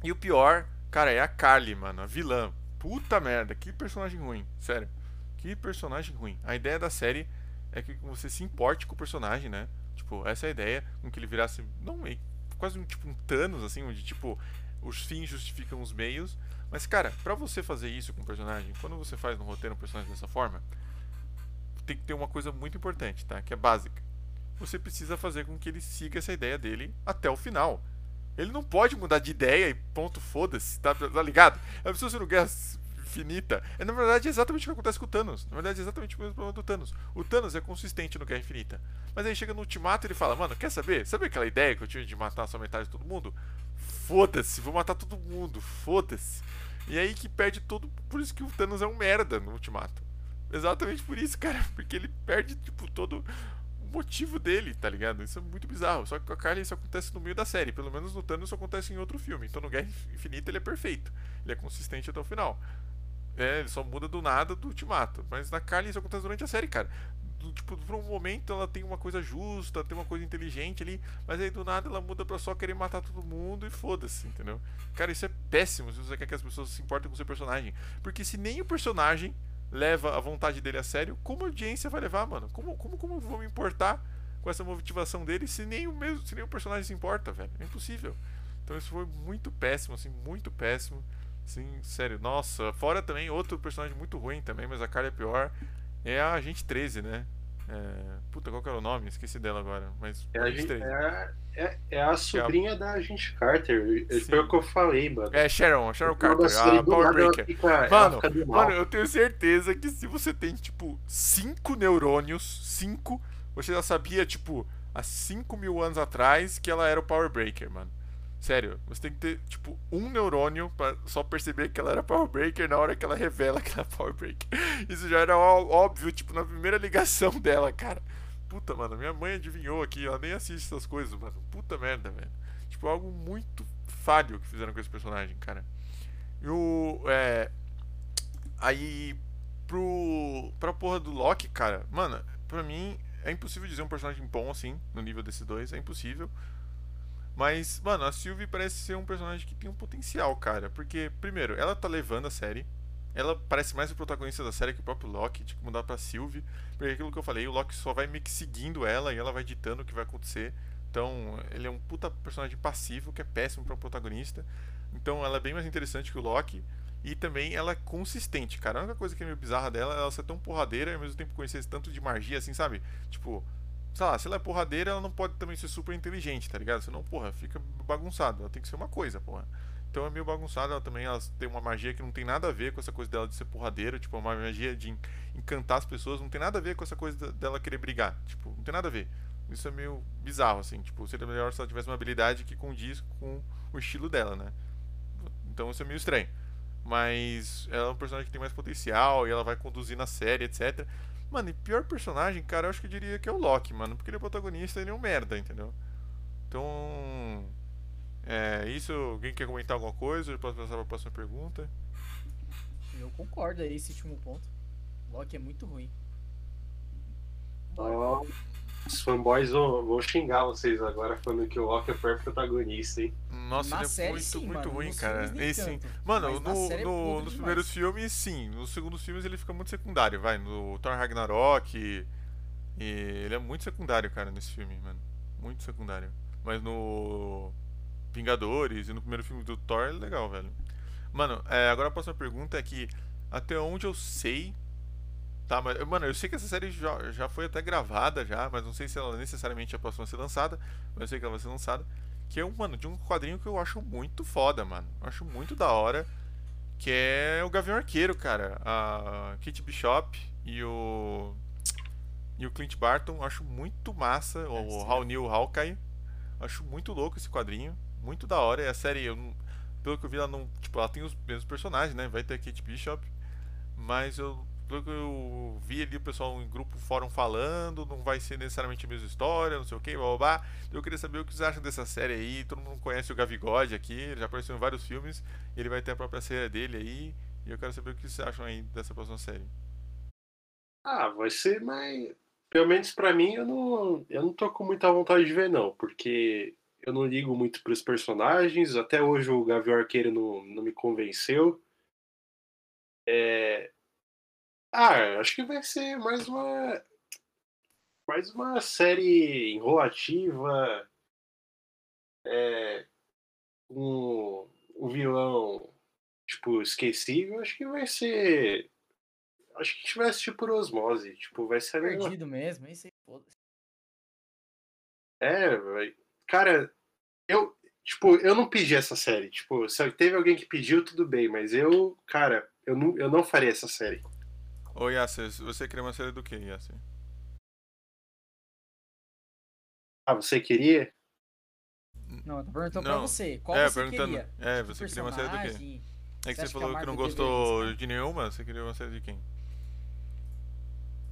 E o pior, cara, é a Carly, mano, a vilã. Puta merda, que personagem ruim, sério. Que personagem ruim. A ideia da série é que você se importe com o personagem, né? Tipo, essa é a ideia, com que ele virasse, não, quase um tipo um Thanos, assim, onde tipo os fins justificam os meios. Mas, cara, pra você fazer isso com o personagem, quando você faz no roteiro um personagem dessa forma, tem que ter uma coisa muito importante, tá? Que é básica. Você precisa fazer com que ele siga essa ideia dele até o final. Ele não pode mudar de ideia e ponto, foda-se, tá, tá ligado? É a pessoa sendo guerra infinita. É, na verdade, é exatamente o que acontece com o Thanos. Na verdade, é exatamente o mesmo problema do Thanos. O Thanos é consistente no Guerra Infinita. Mas aí chega no Ultimato e ele fala, mano, quer saber? Sabe aquela ideia que eu tinha de matar só metade de todo mundo? Foda-se, vou matar todo mundo, foda-se. E aí que perde todo. Por isso que o Thanos é um merda no Ultimato. Exatamente por isso, cara. Porque ele perde, tipo, todo motivo dele, tá ligado? Isso é muito bizarro. Só que com a Carly isso acontece no meio da série. Pelo menos no Thanos isso acontece em outro filme. Então no Guerra Infinita ele é perfeito. Ele é consistente até o final. É, ele só muda do nada do ultimato. Mas na Carly isso acontece durante a série, cara. Do, tipo, por um momento ela tem uma coisa justa, tem uma coisa inteligente ali, mas aí do nada ela muda pra só querer matar todo mundo e foda-se, entendeu? Cara, isso é péssimo se você quer que as pessoas se importem com o seu personagem. Porque se nem o personagem leva a vontade dele a sério, como a audiência vai levar, mano? Como, como, como vou me importar com essa motivação dele se nem o mesmo, se nem o personagem se importa, velho? É impossível. Então isso foi muito péssimo, assim, muito péssimo. Sim, sério. Nossa, fora também outro personagem muito ruim também, mas a cara é pior. É a Agente 13, né? É... Puta, qual que era o nome? Esqueci dela agora. Mas é, a, gente, é, a, é, é a sobrinha é a... da Agente Carter. Foi o que eu falei, mano. É Sharon, Sharon Carter, a Power Breaker. Fica, mano, mano, eu tenho certeza que se você tem, tipo, 5 neurônios, 5, você já sabia, tipo, há 5 mil anos atrás que ela era o Power Breaker, mano. Sério, você tem que ter, tipo, um neurônio pra só perceber que ela era Power Breaker na hora que ela revela que ela é Power Breaker. Isso já era óbvio, tipo, na primeira ligação dela, cara. Puta, mano, minha mãe adivinhou aqui, ela nem assiste essas coisas, mano. Puta merda, velho. Tipo, algo muito falho que fizeram com esse personagem, cara. E o. É. Aí. Pro. Pra porra do Loki, cara, mano, pra mim é impossível dizer um personagem bom assim, no nível desses dois. É impossível. Mas, mano, a Sylvie parece ser um personagem que tem um potencial, cara. Porque, primeiro, ela tá levando a série. Ela parece mais o protagonista da série que o próprio Loki. Que mudar pra Sylvie. Porque aquilo que eu falei, o Loki só vai meio que seguindo ela e ela vai ditando o que vai acontecer. Então, ele é um puta personagem passivo que é péssimo para um protagonista. Então, ela é bem mais interessante que o Loki. E também ela é consistente, cara. A única coisa que é meio bizarra dela é ela ser tão porradeira e ao mesmo tempo conhecer tanto de magia, assim, sabe? Tipo, sei lá, se ela é porradeira, ela não pode também ser super inteligente, tá ligado? Senão, porra, fica bagunçado. Ela tem que ser uma coisa, porra. Então é meio bagunçado. Ela também ela tem uma magia que não tem nada a ver com essa coisa dela de ser porradeira. Tipo, uma magia de encantar as pessoas. Não tem nada a ver com essa coisa dela querer brigar. Tipo, não tem nada a ver. Isso é meio bizarro, assim. Tipo, seria melhor se ela tivesse uma habilidade que condiz com o estilo dela, né? Então isso é meio estranho. Mas ela é um personagem que tem mais potencial e ela vai conduzir na série, etc. Mano, e pior personagem, cara, eu acho que eu diria que é o Loki, mano. Porque ele é protagonista e ele é um merda, entendeu? Então. É, isso. Alguém quer comentar alguma coisa? Eu posso passar para a próxima pergunta? Eu concordo aí, esse último ponto. Loki é muito ruim. Oh, os fanboys vão, vão xingar vocês agora falando que o Loki é pior protagonista, hein? Nossa, Na ele é série, muito, sim, muito mano. ruim, cara. Esse, sim. Mano, no, é no- podre nos demais. primeiros filmes, sim. Nos segundos filmes ele fica muito secundário, vai. No Thor Ragnarok. E, e ele é muito secundário, cara, nesse filme, mano. Muito secundário. Mas no Vingadores e no primeiro filme do Thor é legal, velho. Mano, é, agora a próxima pergunta é que até onde eu sei. Tá, mas, mano, eu sei que essa série já, já foi até gravada já, mas não sei se ela necessariamente é a próxima a ser lançada, mas eu sei que ela vai ser lançada. Que é um, mano, de um quadrinho que eu acho muito foda, mano. Eu acho muito da hora. Que é o Gavião Arqueiro, cara. A Kate Bishop e o. E o Clint Barton. Eu Acho muito massa. O sim. Hal Neil Hawkeye. Acho muito louco esse quadrinho. Muito da hora. E a série, eu pelo que eu vi, ela não. Tipo, ela tem os mesmos personagens, né? Vai ter a Kate Bishop. Mas eu. Pelo que eu vi ali o pessoal em grupo fórum falando, não vai ser necessariamente a mesma história, não sei o que, blá blá blá. Eu queria saber o que vocês acham dessa série aí. Todo mundo conhece o Gavigode aqui, ele já apareceu em vários filmes. Ele vai ter a própria série dele aí. E eu quero saber o que vocês acham aí dessa próxima série. Ah, vai ser mais. Pelo menos pra mim, eu não, eu não tô com muita vontade de ver, não, porque eu não ligo muito pros personagens. Até hoje o Gavião Arqueiro não, não me convenceu. É... Ah, acho que vai ser mais uma. Mais uma série enrolativa. É... Um, um vilão, tipo, esquecível. Acho que vai ser acho que a gente vai assistir por osmose. Tipo, vai ser. Perdido mesmo, é isso aí, foda-se. É, cara, eu, tipo, eu não pedi essa série. Tipo, se teve alguém que pediu, tudo bem, mas eu, cara, eu não, eu não faria essa série. Ô Yasser, você queria uma série do que, Yasser? Ah, você queria? Não, eu tô perguntando pra Não. você. Qual é, você perguntando. queria? É, Tipo, você queria uma série do quê? É que Você você, que a falou que não Marvel gostou deveria de nenhuma, você queria uma série de quem?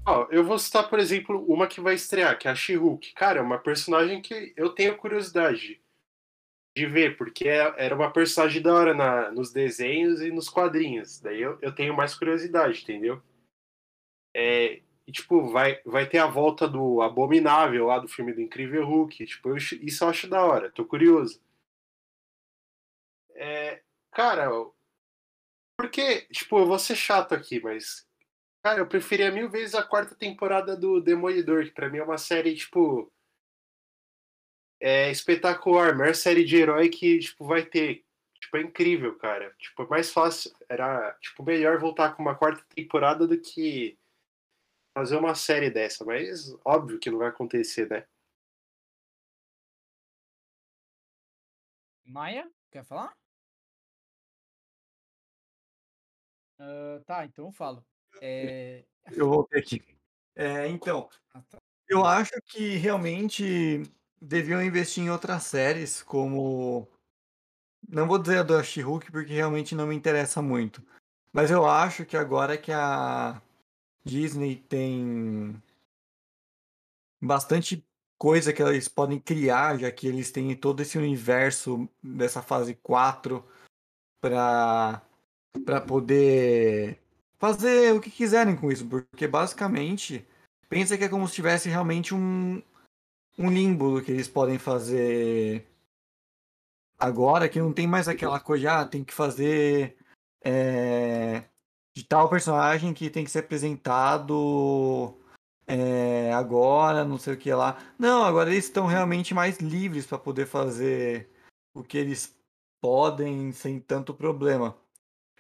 Ó, eu vou citar, por exemplo, uma que vai estrear, que é a She-Hulk. Cara, é uma personagem que eu tenho curiosidade de ver, porque é- era uma personagem da hora na, nos desenhos e nos quadrinhos. Daí eu, eu tenho mais curiosidade, entendeu? É, e, tipo, vai, vai ter a volta do Abominável lá do filme do Incrível Hulk. Tipo, eu isso eu acho da hora, tô curioso. É, cara, porque, tipo, eu vou ser chato aqui, mas Cara, eu preferia mil vezes a quarta temporada do Demolidor, que pra mim é uma série, tipo. É espetacular, maior série de herói que, tipo, vai ter. Tipo, é incrível, cara. Tipo, é mais fácil. Era, tipo, melhor voltar com uma quarta temporada do que fazer uma série dessa. Mas óbvio que não vai acontecer, né? Maia, quer falar? Ah, tá, então eu falo. É... Eu voltei aqui. É, então, ah, tá. eu acho que realmente deviam investir em outras séries, como. Não vou dizer a da She-Hulk, porque realmente não me interessa muito. Mas eu acho que agora que a Disney tem bastante coisa que eles podem criar, já que eles têm todo esse universo dessa fase 4 para para poder fazer o que quiserem com isso, porque basicamente pensa que é como se tivesse realmente um um limbo que eles podem fazer agora, que não tem mais aquela coisa, ah, tem que fazer é, de tal personagem que tem que ser apresentado é, agora, não sei o que lá. Não, agora eles estão realmente mais livres para poder fazer o que eles podem sem tanto problema.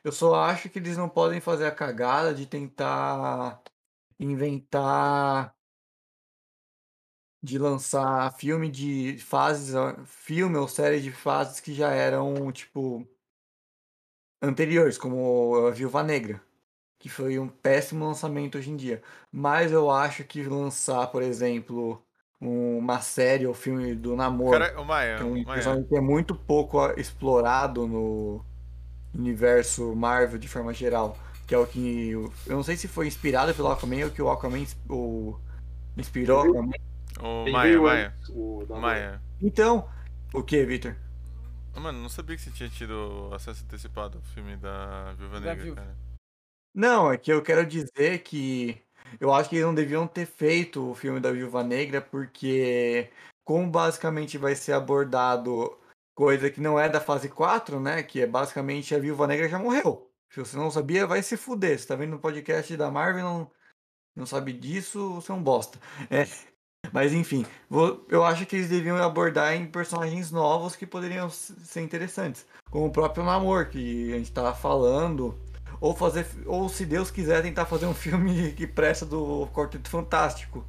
Eu só acho que eles não podem fazer a cagada de tentar inventar de lançar filme de fases, filme ou série de fases que já eram, tipo, anteriores, como a Viúva Negra, que foi um péssimo lançamento hoje em dia. Mas eu acho que lançar, por exemplo, uma série ou filme do Namor, Cara, o Maia, que é um personagem que é muito pouco explorado no universo Marvel de forma geral, que é o que eu não sei se foi inspirado pelo Aquaman ou que o Aquaman o, inspirou o Aquaman. O Maia, Maia. o. Maia. Então, o que, Victor? Ah, Mano, não sabia que você tinha tido acesso antecipado ao filme da Viúva Negra, Viúva. cara. Não, é que eu quero dizer que eu acho que eles não deviam ter feito o filme da Viúva Negra, porque como basicamente vai ser abordado coisa que não é da fase 4, né? Que é basicamente a Viúva Negra já morreu. Se você não sabia, vai se fuder. Você tá vendo no podcast da Marvel e não, não sabe disso, você é um bosta. É. Mas enfim, vou- eu acho que eles deviam abordar em personagens novos que poderiam ser interessantes. Como o próprio Namor, que a gente tava falando. Ou fazer. Ou se Deus quiser tentar fazer um filme que presta do Quarteto Fantástico.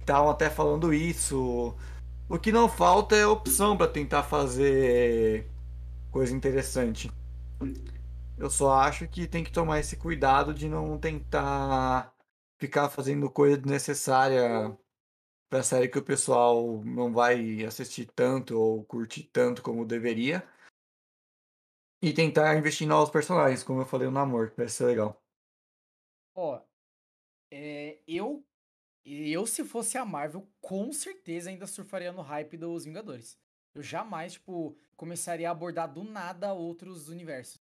Estavam até falando isso. O que não falta é opção para tentar fazer coisa interessante. Eu só acho que tem que tomar esse cuidado de não tentar ficar fazendo coisa desnecessária pra série que o pessoal não vai assistir tanto ou curtir tanto como deveria. E tentar investir em novos personagens, como eu falei no Namor, que ser legal. Ó, é, eu, eu se fosse a Marvel, com certeza ainda surfaria no hype dos Vingadores. Eu jamais, tipo, começaria a abordar do nada outros universos.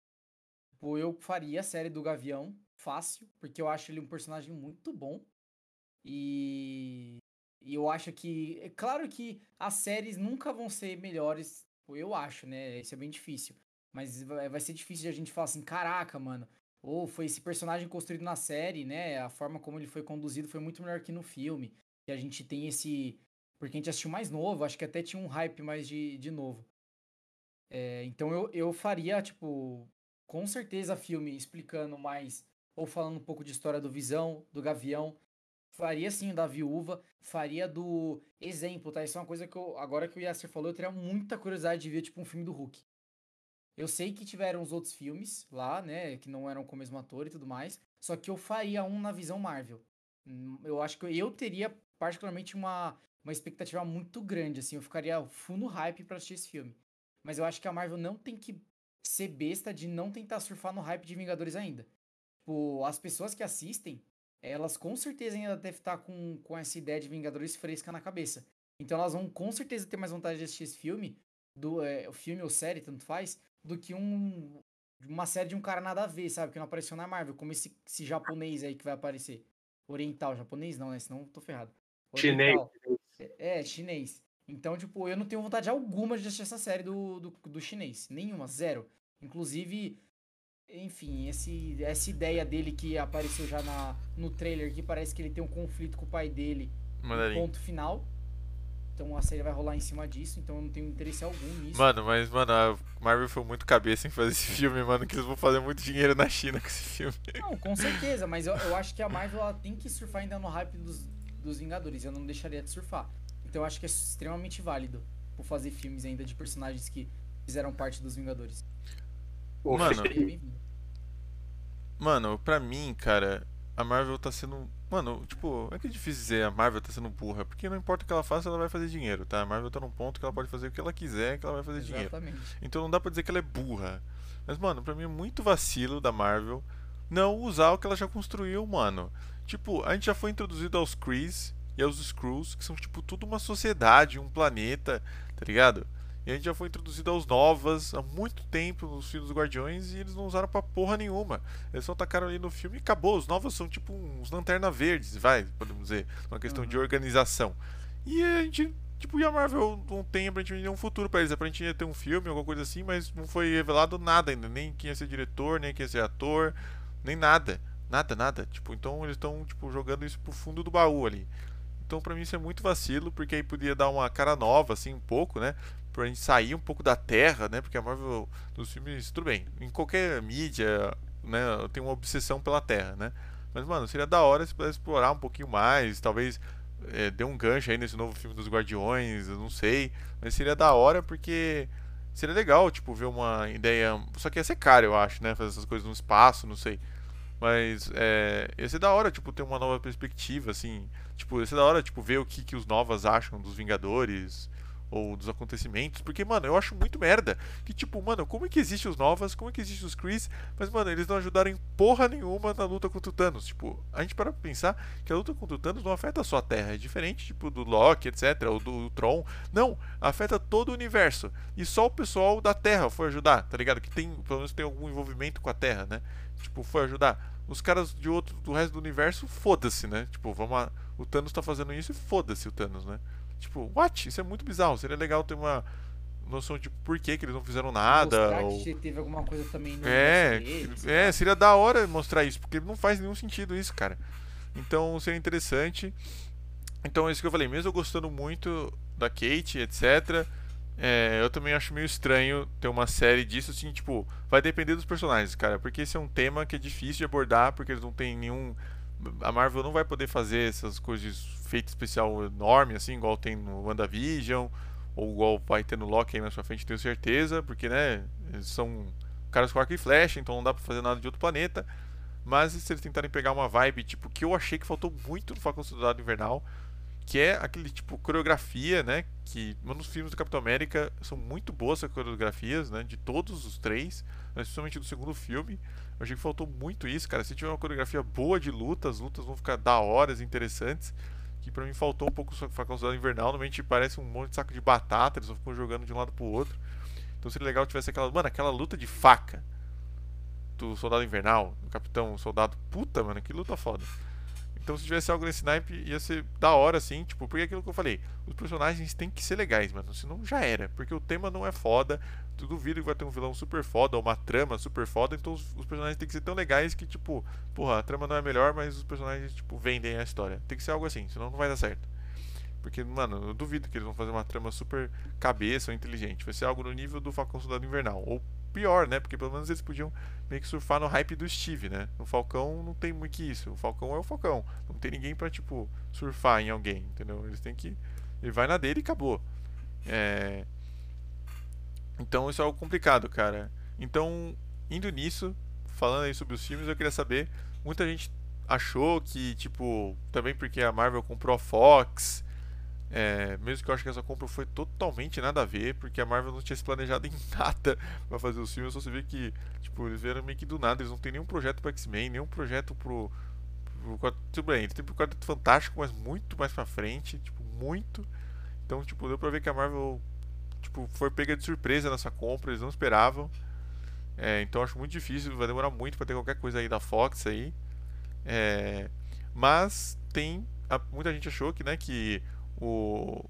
Tipo, eu faria a série do Gavião, fácil, porque eu acho ele um personagem muito bom. E, e eu acho que. É claro que as séries nunca vão ser melhores, tipo, eu acho, né? Isso é bem difícil. Mas vai ser difícil de a gente falar assim, caraca, mano. Ou foi esse personagem construído na série, né? A forma como ele foi conduzido foi muito melhor que no filme. E a gente tem esse. Porque a gente assistiu mais novo, acho que até tinha um hype mais de, de novo. É, então eu, eu faria, tipo, com certeza filme explicando mais, ou falando um pouco de história do Visão, do Gavião. Faria sim da Viúva, faria do exemplo, tá? Isso é uma coisa que eu, agora que o Yasser falou, eu teria muita curiosidade de ver, tipo, um filme do Hulk. Eu sei que tiveram os outros filmes lá, né, que não eram com o mesmo ator e tudo mais, só que eu faria um na visão Marvel. Hum, Eu acho que eu teria particularmente uma, uma expectativa muito grande, assim, eu ficaria full no hype pra assistir esse filme. Mas eu acho que a Marvel não tem que ser besta de não tentar surfar no hype de Vingadores ainda. Tipo, as pessoas que assistem, elas com certeza ainda devem estar com, com essa ideia de Vingadores fresca na cabeça. Então elas vão com certeza ter mais vontade de assistir esse filme, do é, o filme ou série, tanto faz, do que um uma série de um cara nada a ver, sabe? Que não apareceu na Marvel, como esse, esse japonês aí que vai aparecer. Oriental, japonês não, né? Senão eu tô ferrado. Chinês. Oriental. É, chinês. Então, tipo, eu não tenho vontade alguma de assistir essa série do, do, do chinês. Nenhuma, zero. Inclusive, enfim, esse, essa ideia dele que apareceu já na, no trailer, que parece que ele tem um conflito com o pai dele. no Mandarim. Ponto final. Então a série vai rolar em cima disso, então eu não tenho interesse algum nisso. Mano, mas, mano, a Marvel foi muito cabeça em fazer esse filme, mano, que eles vão fazer muito dinheiro na China com esse filme. Não, com certeza, mas eu, eu acho que a Marvel ela tem que surfar ainda no hype dos, dos Vingadores. Eu não deixaria de surfar. Então eu acho que é extremamente válido por fazer filmes ainda de personagens que fizeram parte dos Vingadores. Mano. Mano, pra mim, cara, a Marvel tá sendo. Mano, tipo, é que é difícil dizer a Marvel tá sendo burra, porque não importa o que ela faça, ela vai fazer dinheiro, tá? A Marvel tá num ponto que ela pode fazer o que ela quiser, que ela vai fazer dinheiro. Exatamente. Então não dá pra dizer que ela é burra. Mas, mano, pra mim é muito vacilo da Marvel não usar o que ela já construiu, mano. Tipo, a gente já foi introduzido aos Krees e aos Skrulls, que são, tipo, tudo uma sociedade, um planeta, tá ligado? E a gente já foi introduzido aos Novas há muito tempo nos filmes dos Guardiões e eles não usaram pra porra nenhuma. Eles só tacaram ali no filme e acabou. Os Novas são tipo uns lanterna verdes, vai, podemos dizer. Uma questão de Uhum. organização. E a gente Tipo, e a Marvel não tem aparentemente nenhum futuro pra eles. Aparentemente ia ter um filme, alguma coisa assim, mas não foi revelado nada ainda. Nem quem ia ser diretor, nem quem ia ser ator, nem nada. Nada, nada. Tipo, então eles estão tipo, jogando isso pro fundo do baú ali. Então pra mim isso é muito vacilo, porque aí podia dar uma cara nova, assim, um pouco, né? Pra gente sair um pouco da terra, né? Porque a Marvel, nos filmes, tudo bem. Em qualquer mídia, né? Tem uma obsessão pela terra, né? Mas, mano, seria da hora se pudesse explorar um pouquinho mais. Talvez é, dê um gancho aí nesse novo filme dos Guardiões, eu não sei. Mas seria da hora porque seria legal, tipo, ver uma ideia. Só que ia ser caro, eu acho, né? Fazer essas coisas no espaço, não sei. Mas é, ia ser da hora, tipo, ter uma nova perspectiva, assim. Tipo, ia ser da hora, tipo, ver o que, que os novas acham dos Vingadores ou dos acontecimentos, porque, mano, eu acho muito merda. Que, tipo, mano, como é que existe os Novas, como é que existe os Chris, mas, mano, eles não ajudaram em porra nenhuma na luta contra o Thanos. Tipo, a gente para pensar que a luta contra o Thanos não afeta só a Terra, é diferente, tipo, do Loki, etc., ou do Tron. Não, afeta todo o universo. E só o pessoal da Terra foi ajudar, tá ligado? Que tem, pelo menos tem algum envolvimento com a Terra, né? Tipo, foi ajudar. Os caras de outro, do resto do universo, foda-se, né? Tipo, vamos a, o Thanos tá fazendo isso e foda-se o Thanos, né? Tipo, what? Isso é muito bizarro. Seria legal ter uma noção de por que, que eles não fizeram nada. Ou... que teve alguma coisa também no É, deles, é, seria da hora mostrar isso, porque não faz nenhum sentido isso, cara. Então seria interessante. Então é isso que eu falei, mesmo eu gostando muito da Kate, etc. É, eu também acho meio estranho ter uma série disso, assim, tipo, vai depender dos personagens, cara, porque esse é um tema que é difícil de abordar, porque eles não têm nenhum. A Marvel não vai poder fazer essas coisas feito especial enorme, assim, igual tem no WandaVision, ou igual vai ter no Loki aí mais pra frente, tenho certeza, porque, né, são caras com arco e flecha, então não dá pra fazer nada de outro planeta. Mas se eles tentarem pegar uma vibe, tipo, que eu achei que faltou muito no Falcão Soldado Invernal, que é aquele tipo coreografia, né? Que nos filmes do Capitão América são muito boas as coreografias, né? De todos os três, principalmente do segundo filme. Eu achei que faltou muito isso, cara. Se tiver uma coreografia boa de luta, as lutas vão ficar da horas, interessantes. Que pra mim faltou um pouco o Facão Invernal. Normalmente parece um monte de saco de batata, eles só ficam jogando de um lado pro outro. Então seria legal se tivesse aquela. Mano, aquela luta de faca do Soldado Invernal, do Capitão Soldado. Puta, mano, que luta foda. Então se tivesse algo nesse naipe, ia ser da hora, assim, tipo, porque é aquilo que eu falei, os personagens têm que ser legais, mano, senão já era, porque o tema não é foda, tu duvida que vai ter um vilão super foda, ou uma trama super foda, então os, os, personagens têm que ser tão legais que, tipo, porra, a trama não é melhor, mas os personagens, tipo, vendem a história. Tem que ser algo assim, senão não vai dar certo. Porque, mano, eu duvido que eles vão fazer uma trama super cabeça ou inteligente. Vai ser algo no nível do Falcão Soldado Invernal. Ou pior, né? Porque pelo menos eles podiam meio que surfar no hype do Steve, né? No Falcão não tem muito isso. O Falcão é o Falcão. Não tem ninguém pra, tipo, surfar em alguém, entendeu? Eles têm que. Ele vai na dele e acabou. É... Então isso é algo complicado, cara. Então, indo nisso, falando aí sobre os filmes, eu queria saber. Muita gente achou que, tipo, também porque a Marvel comprou a Fox é, mesmo que eu acho que essa compra foi totalmente nada a ver, porque a Marvel não tinha se planejado em nada para fazer os filmes, só se vê que, tipo, eles vieram meio que do nada, eles não tem nenhum projeto para X-Men, nenhum projeto pro, pro tudo bem, eles têm pro Quarteto Fantástico, mas muito mais pra frente, tipo, muito. Então, tipo, deu pra ver que a Marvel, tipo, foi pega de surpresa nessa compra, eles não esperavam. É, então acho muito difícil, vai demorar muito para ter qualquer coisa aí da Fox aí. É, mas tem, muita gente achou que, né, que o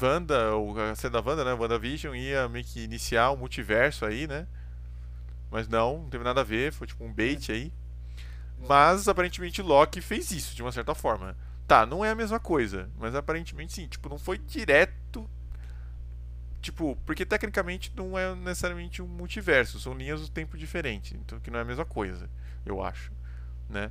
Wanda, a cena da Wanda, né? WandaVision ia meio que iniciar o multiverso aí, né? Mas não, não teve nada a ver, foi tipo um bait aí. Mas aparentemente Loki fez isso de uma certa forma. Tá, não é a mesma coisa, mas aparentemente sim, tipo, não foi direto. Tipo, porque tecnicamente não é necessariamente um multiverso, são linhas do tempo diferentes, então que não é a mesma coisa, eu acho, né?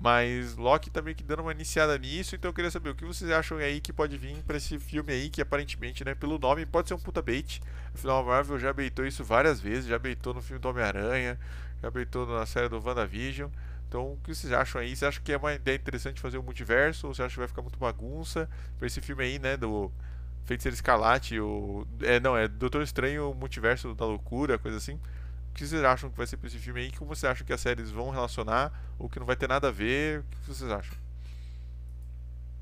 Mas Loki tá meio que dando uma iniciada nisso, então eu queria saber o que vocês acham aí que pode vir para esse filme aí, que aparentemente, né, pelo nome, pode ser um puta bait. Afinal, a Marvel já beitou isso várias vezes, já beitou no filme do Homem-Aranha, já beitou na série do WandaVision. Então, o que vocês acham aí? Você acha que é uma ideia interessante fazer o um multiverso? Ou você acha que vai ficar muito bagunça? Pra esse filme aí, né, do Feiticeiro Escarlate, o... É, não, é Doutor Estranho, o Multiverso da Loucura, coisa assim que vocês acham que vai ser pra esse filme aí? Como vocês acham que as séries vão relacionar? Ou que não vai ter nada a ver? O que vocês acham?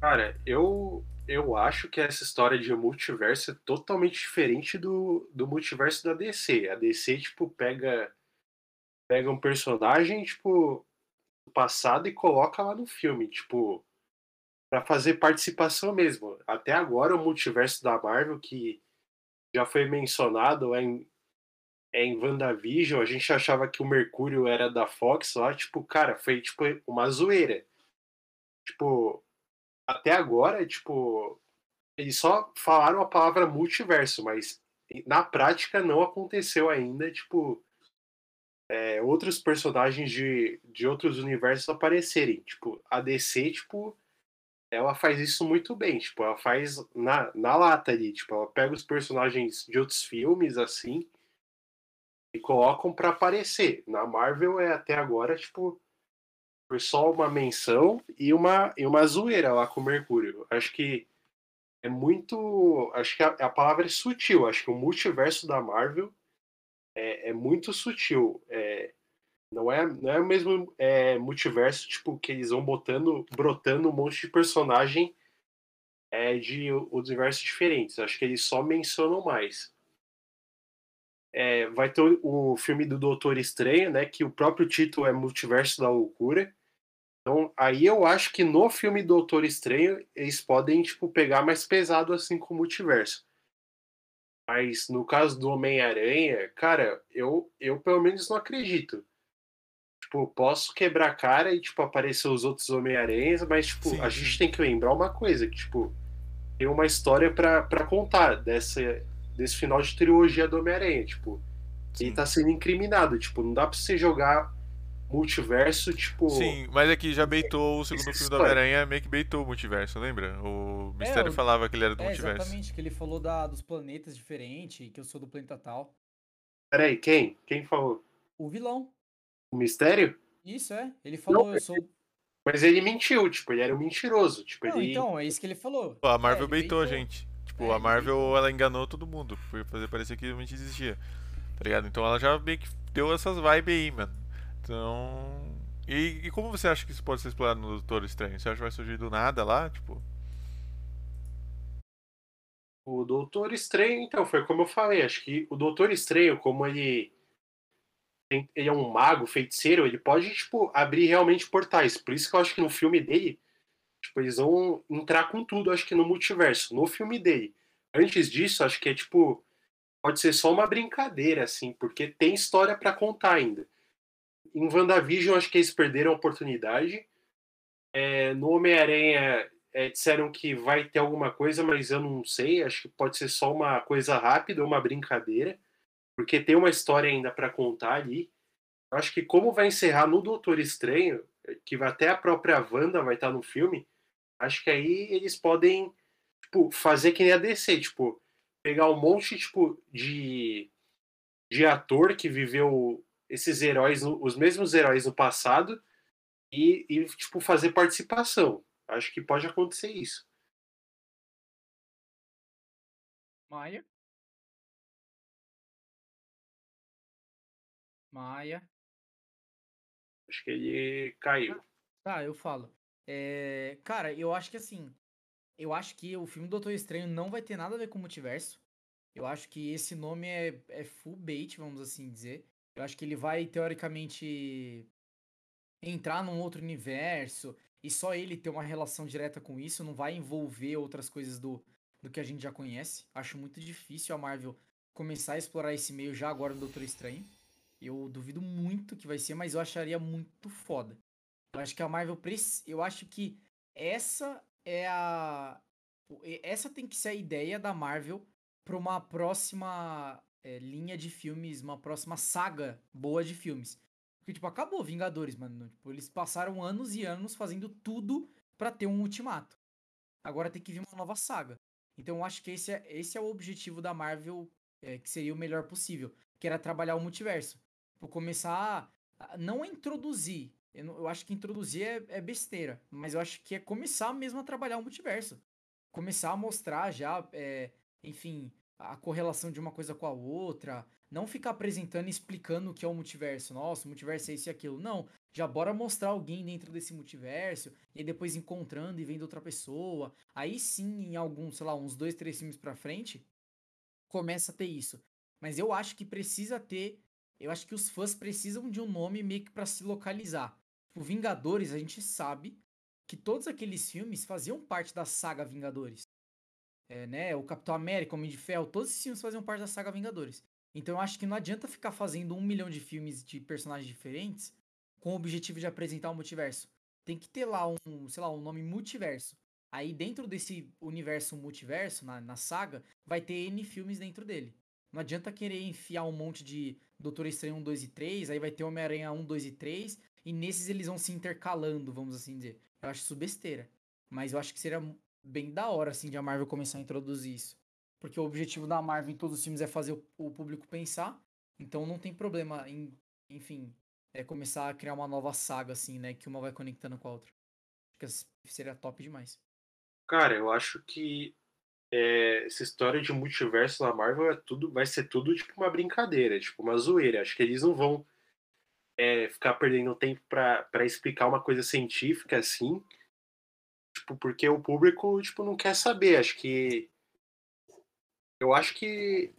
Cara, eu, eu acho que essa história de multiverso é totalmente diferente do, do multiverso da DC. A DC, tipo, pega, pega um personagem, tipo, do passado e coloca lá no filme, tipo, para fazer participação mesmo. Até agora, o multiverso da Marvel, que já foi mencionado, é é, em WandaVision, a gente achava que o Mercúrio era da Fox lá, tipo, cara, foi tipo uma zoeira. Tipo, até agora, tipo, eles só falaram a palavra multiverso, mas na prática não aconteceu ainda, tipo, é, outros personagens de, de outros universos aparecerem. Tipo, a DC, tipo, ela faz isso muito bem, tipo, ela faz na, na lata ali, tipo, ela pega os personagens de outros filmes, assim, colocam para aparecer. Na Marvel é até agora, tipo, foi só uma menção e uma, e uma zoeira lá com o Mercúrio. Acho que é muito. Acho que a, a palavra é sutil. Acho que o multiverso da Marvel é, é muito sutil. É, não é, não é o mesmo é, multiverso, tipo, que eles vão botando, brotando um monte de personagem é, de universos diferentes. Acho que eles só mencionam mais. É, vai ter o, filme do Doutor Estranho, né? Que o próprio título é Multiverso da Loucura. Então, aí eu acho que no filme Doutor Estranho eles podem, tipo, pegar mais pesado assim com o multiverso. Mas no caso do Homem-Aranha, cara, eu, eu pelo menos não acredito. Tipo, posso quebrar a cara e, tipo, aparecer os outros Homem-Aranhas, mas, tipo, sim, a gente tem que lembrar uma coisa, que, tipo, tem uma história para contar dessa, desse final de trilogia do Homem-Aranha, tipo, sim. ele tá sendo incriminado, tipo, não dá pra você jogar multiverso, tipo. Sim, mas aqui é já beitou o segundo filme do Homem-Aranha, meio que beitou o multiverso, lembra? O Mistério é, falava que ele era do é, multiverso. Exatamente, que ele falou da, dos planetas diferentes, que eu sou do planeta tal. Peraí, quem? Quem falou? O vilão. O Mistério? Isso, é. Ele falou, Não, eu sou. Mas ele mentiu, tipo, ele era um mentiroso. Tipo, Não, ele... então, é isso que ele falou. Pô, a Marvel é, beitou, beitou, a gente. Tipo, é, a Marvel, ela enganou todo mundo. Foi fazer parecer que realmente existia. Tá ligado? Então ela já meio que deu essas vibes aí, mano. Então. E, e, como você acha que isso pode ser explorado no Doutor Estranho? Você acha que vai surgir do nada lá? Tipo. O Doutor Estranho, então, foi como eu falei. Acho que o Doutor Estranho, como ele. Ele é um mago, feiticeiro, ele pode, tipo, abrir realmente portais. Por isso que eu acho que no filme dele, tipo, eles vão entrar com tudo, acho que no multiverso. No filme dele. Antes disso, acho que é, tipo, pode ser só uma brincadeira, assim, porque tem história para contar ainda. Em WandaVision, acho que eles perderam a oportunidade. É, no Homem-Aranha, é, disseram que vai ter alguma coisa, mas eu não sei. Acho que pode ser só uma coisa rápida, uma brincadeira, porque tem uma história ainda para contar ali. Acho que como vai encerrar no Doutor Estranho, que até a própria Wanda vai estar no filme, acho que aí eles podem tipo, fazer que nem a DC, tipo, pegar um monte tipo, de, de ator que viveu esses heróis, os mesmos heróis no passado e, e tipo, fazer participação. Acho que pode acontecer isso. Maia. Maia. Acho que ele caiu. Tá, eu falo. É, cara, eu acho que assim. Eu acho que o filme Doutor Estranho não vai ter nada a ver com o multiverso. Eu acho que esse nome é, é full bait, vamos assim dizer. Eu acho que ele vai, teoricamente, entrar num outro universo e só ele ter uma relação direta com isso, não vai envolver outras coisas do, do que a gente já conhece. Acho muito difícil a Marvel começar a explorar esse meio já agora no Doutor Estranho. Eu duvido muito que vai ser, mas eu acharia muito foda. Eu acho que a Marvel eu acho que essa é a essa tem que ser a ideia da Marvel para uma próxima é, linha de filmes, uma próxima saga boa de filmes. Porque, tipo, acabou Vingadores, mano. Tipo, eles passaram anos e anos fazendo tudo para ter um ultimato. Agora tem que vir uma nova saga. Então eu acho que esse é, esse é o objetivo da Marvel, é, que seria o melhor possível. Que era trabalhar o multiverso. Tipo, começar a, não a introduzir. Eu, não, eu, acho que introduzir é, é besteira. Mas eu acho que é começar mesmo a trabalhar o multiverso. Começar a mostrar já, é, enfim, a correlação de uma coisa com a outra, não ficar apresentando e explicando o que é o multiverso. Nossa, o multiverso é isso e aquilo. Não, já bora mostrar alguém dentro desse multiverso e depois encontrando e vendo outra pessoa. Aí sim, em alguns, sei lá, uns dois, três filmes pra frente, começa a ter isso. Mas eu acho que precisa ter. Eu acho que os fãs precisam de um nome meio que pra se localizar. Tipo, Vingadores, a gente sabe que todos aqueles filmes faziam parte da saga Vingadores é, né, o Capitão América, Homem de Ferro, todos esses filmes faziam parte da saga Vingadores. Então eu acho que não adianta ficar fazendo um milhão de filmes de personagens diferentes com o objetivo de apresentar o multiverso. Tem que ter lá um, sei lá, um nome multiverso. Aí dentro desse universo multiverso, na, na saga, vai ter N filmes dentro dele. Não adianta querer enfiar um monte de Doutor Estranho 1, 2 e 3, aí vai ter Homem-Aranha 1, 2 e 3, e nesses eles vão se intercalando, vamos assim dizer. Eu acho isso besteira. Mas eu acho que seria bem da hora, assim, de a Marvel começar a introduzir isso. Porque o objetivo da Marvel em todos os filmes é fazer o, público pensar. Então não tem problema em, enfim, é começar a criar uma nova saga, assim, né? Que uma vai conectando com a outra. Acho que seria top demais. Cara, eu acho que é, essa história de multiverso na Marvel é tudo, vai ser tudo tipo uma brincadeira, tipo uma zoeira. Acho que eles não vão é, ficar perdendo tempo para explicar uma coisa científica assim, tipo, porque o público tipo não quer saber. Acho que eu acho que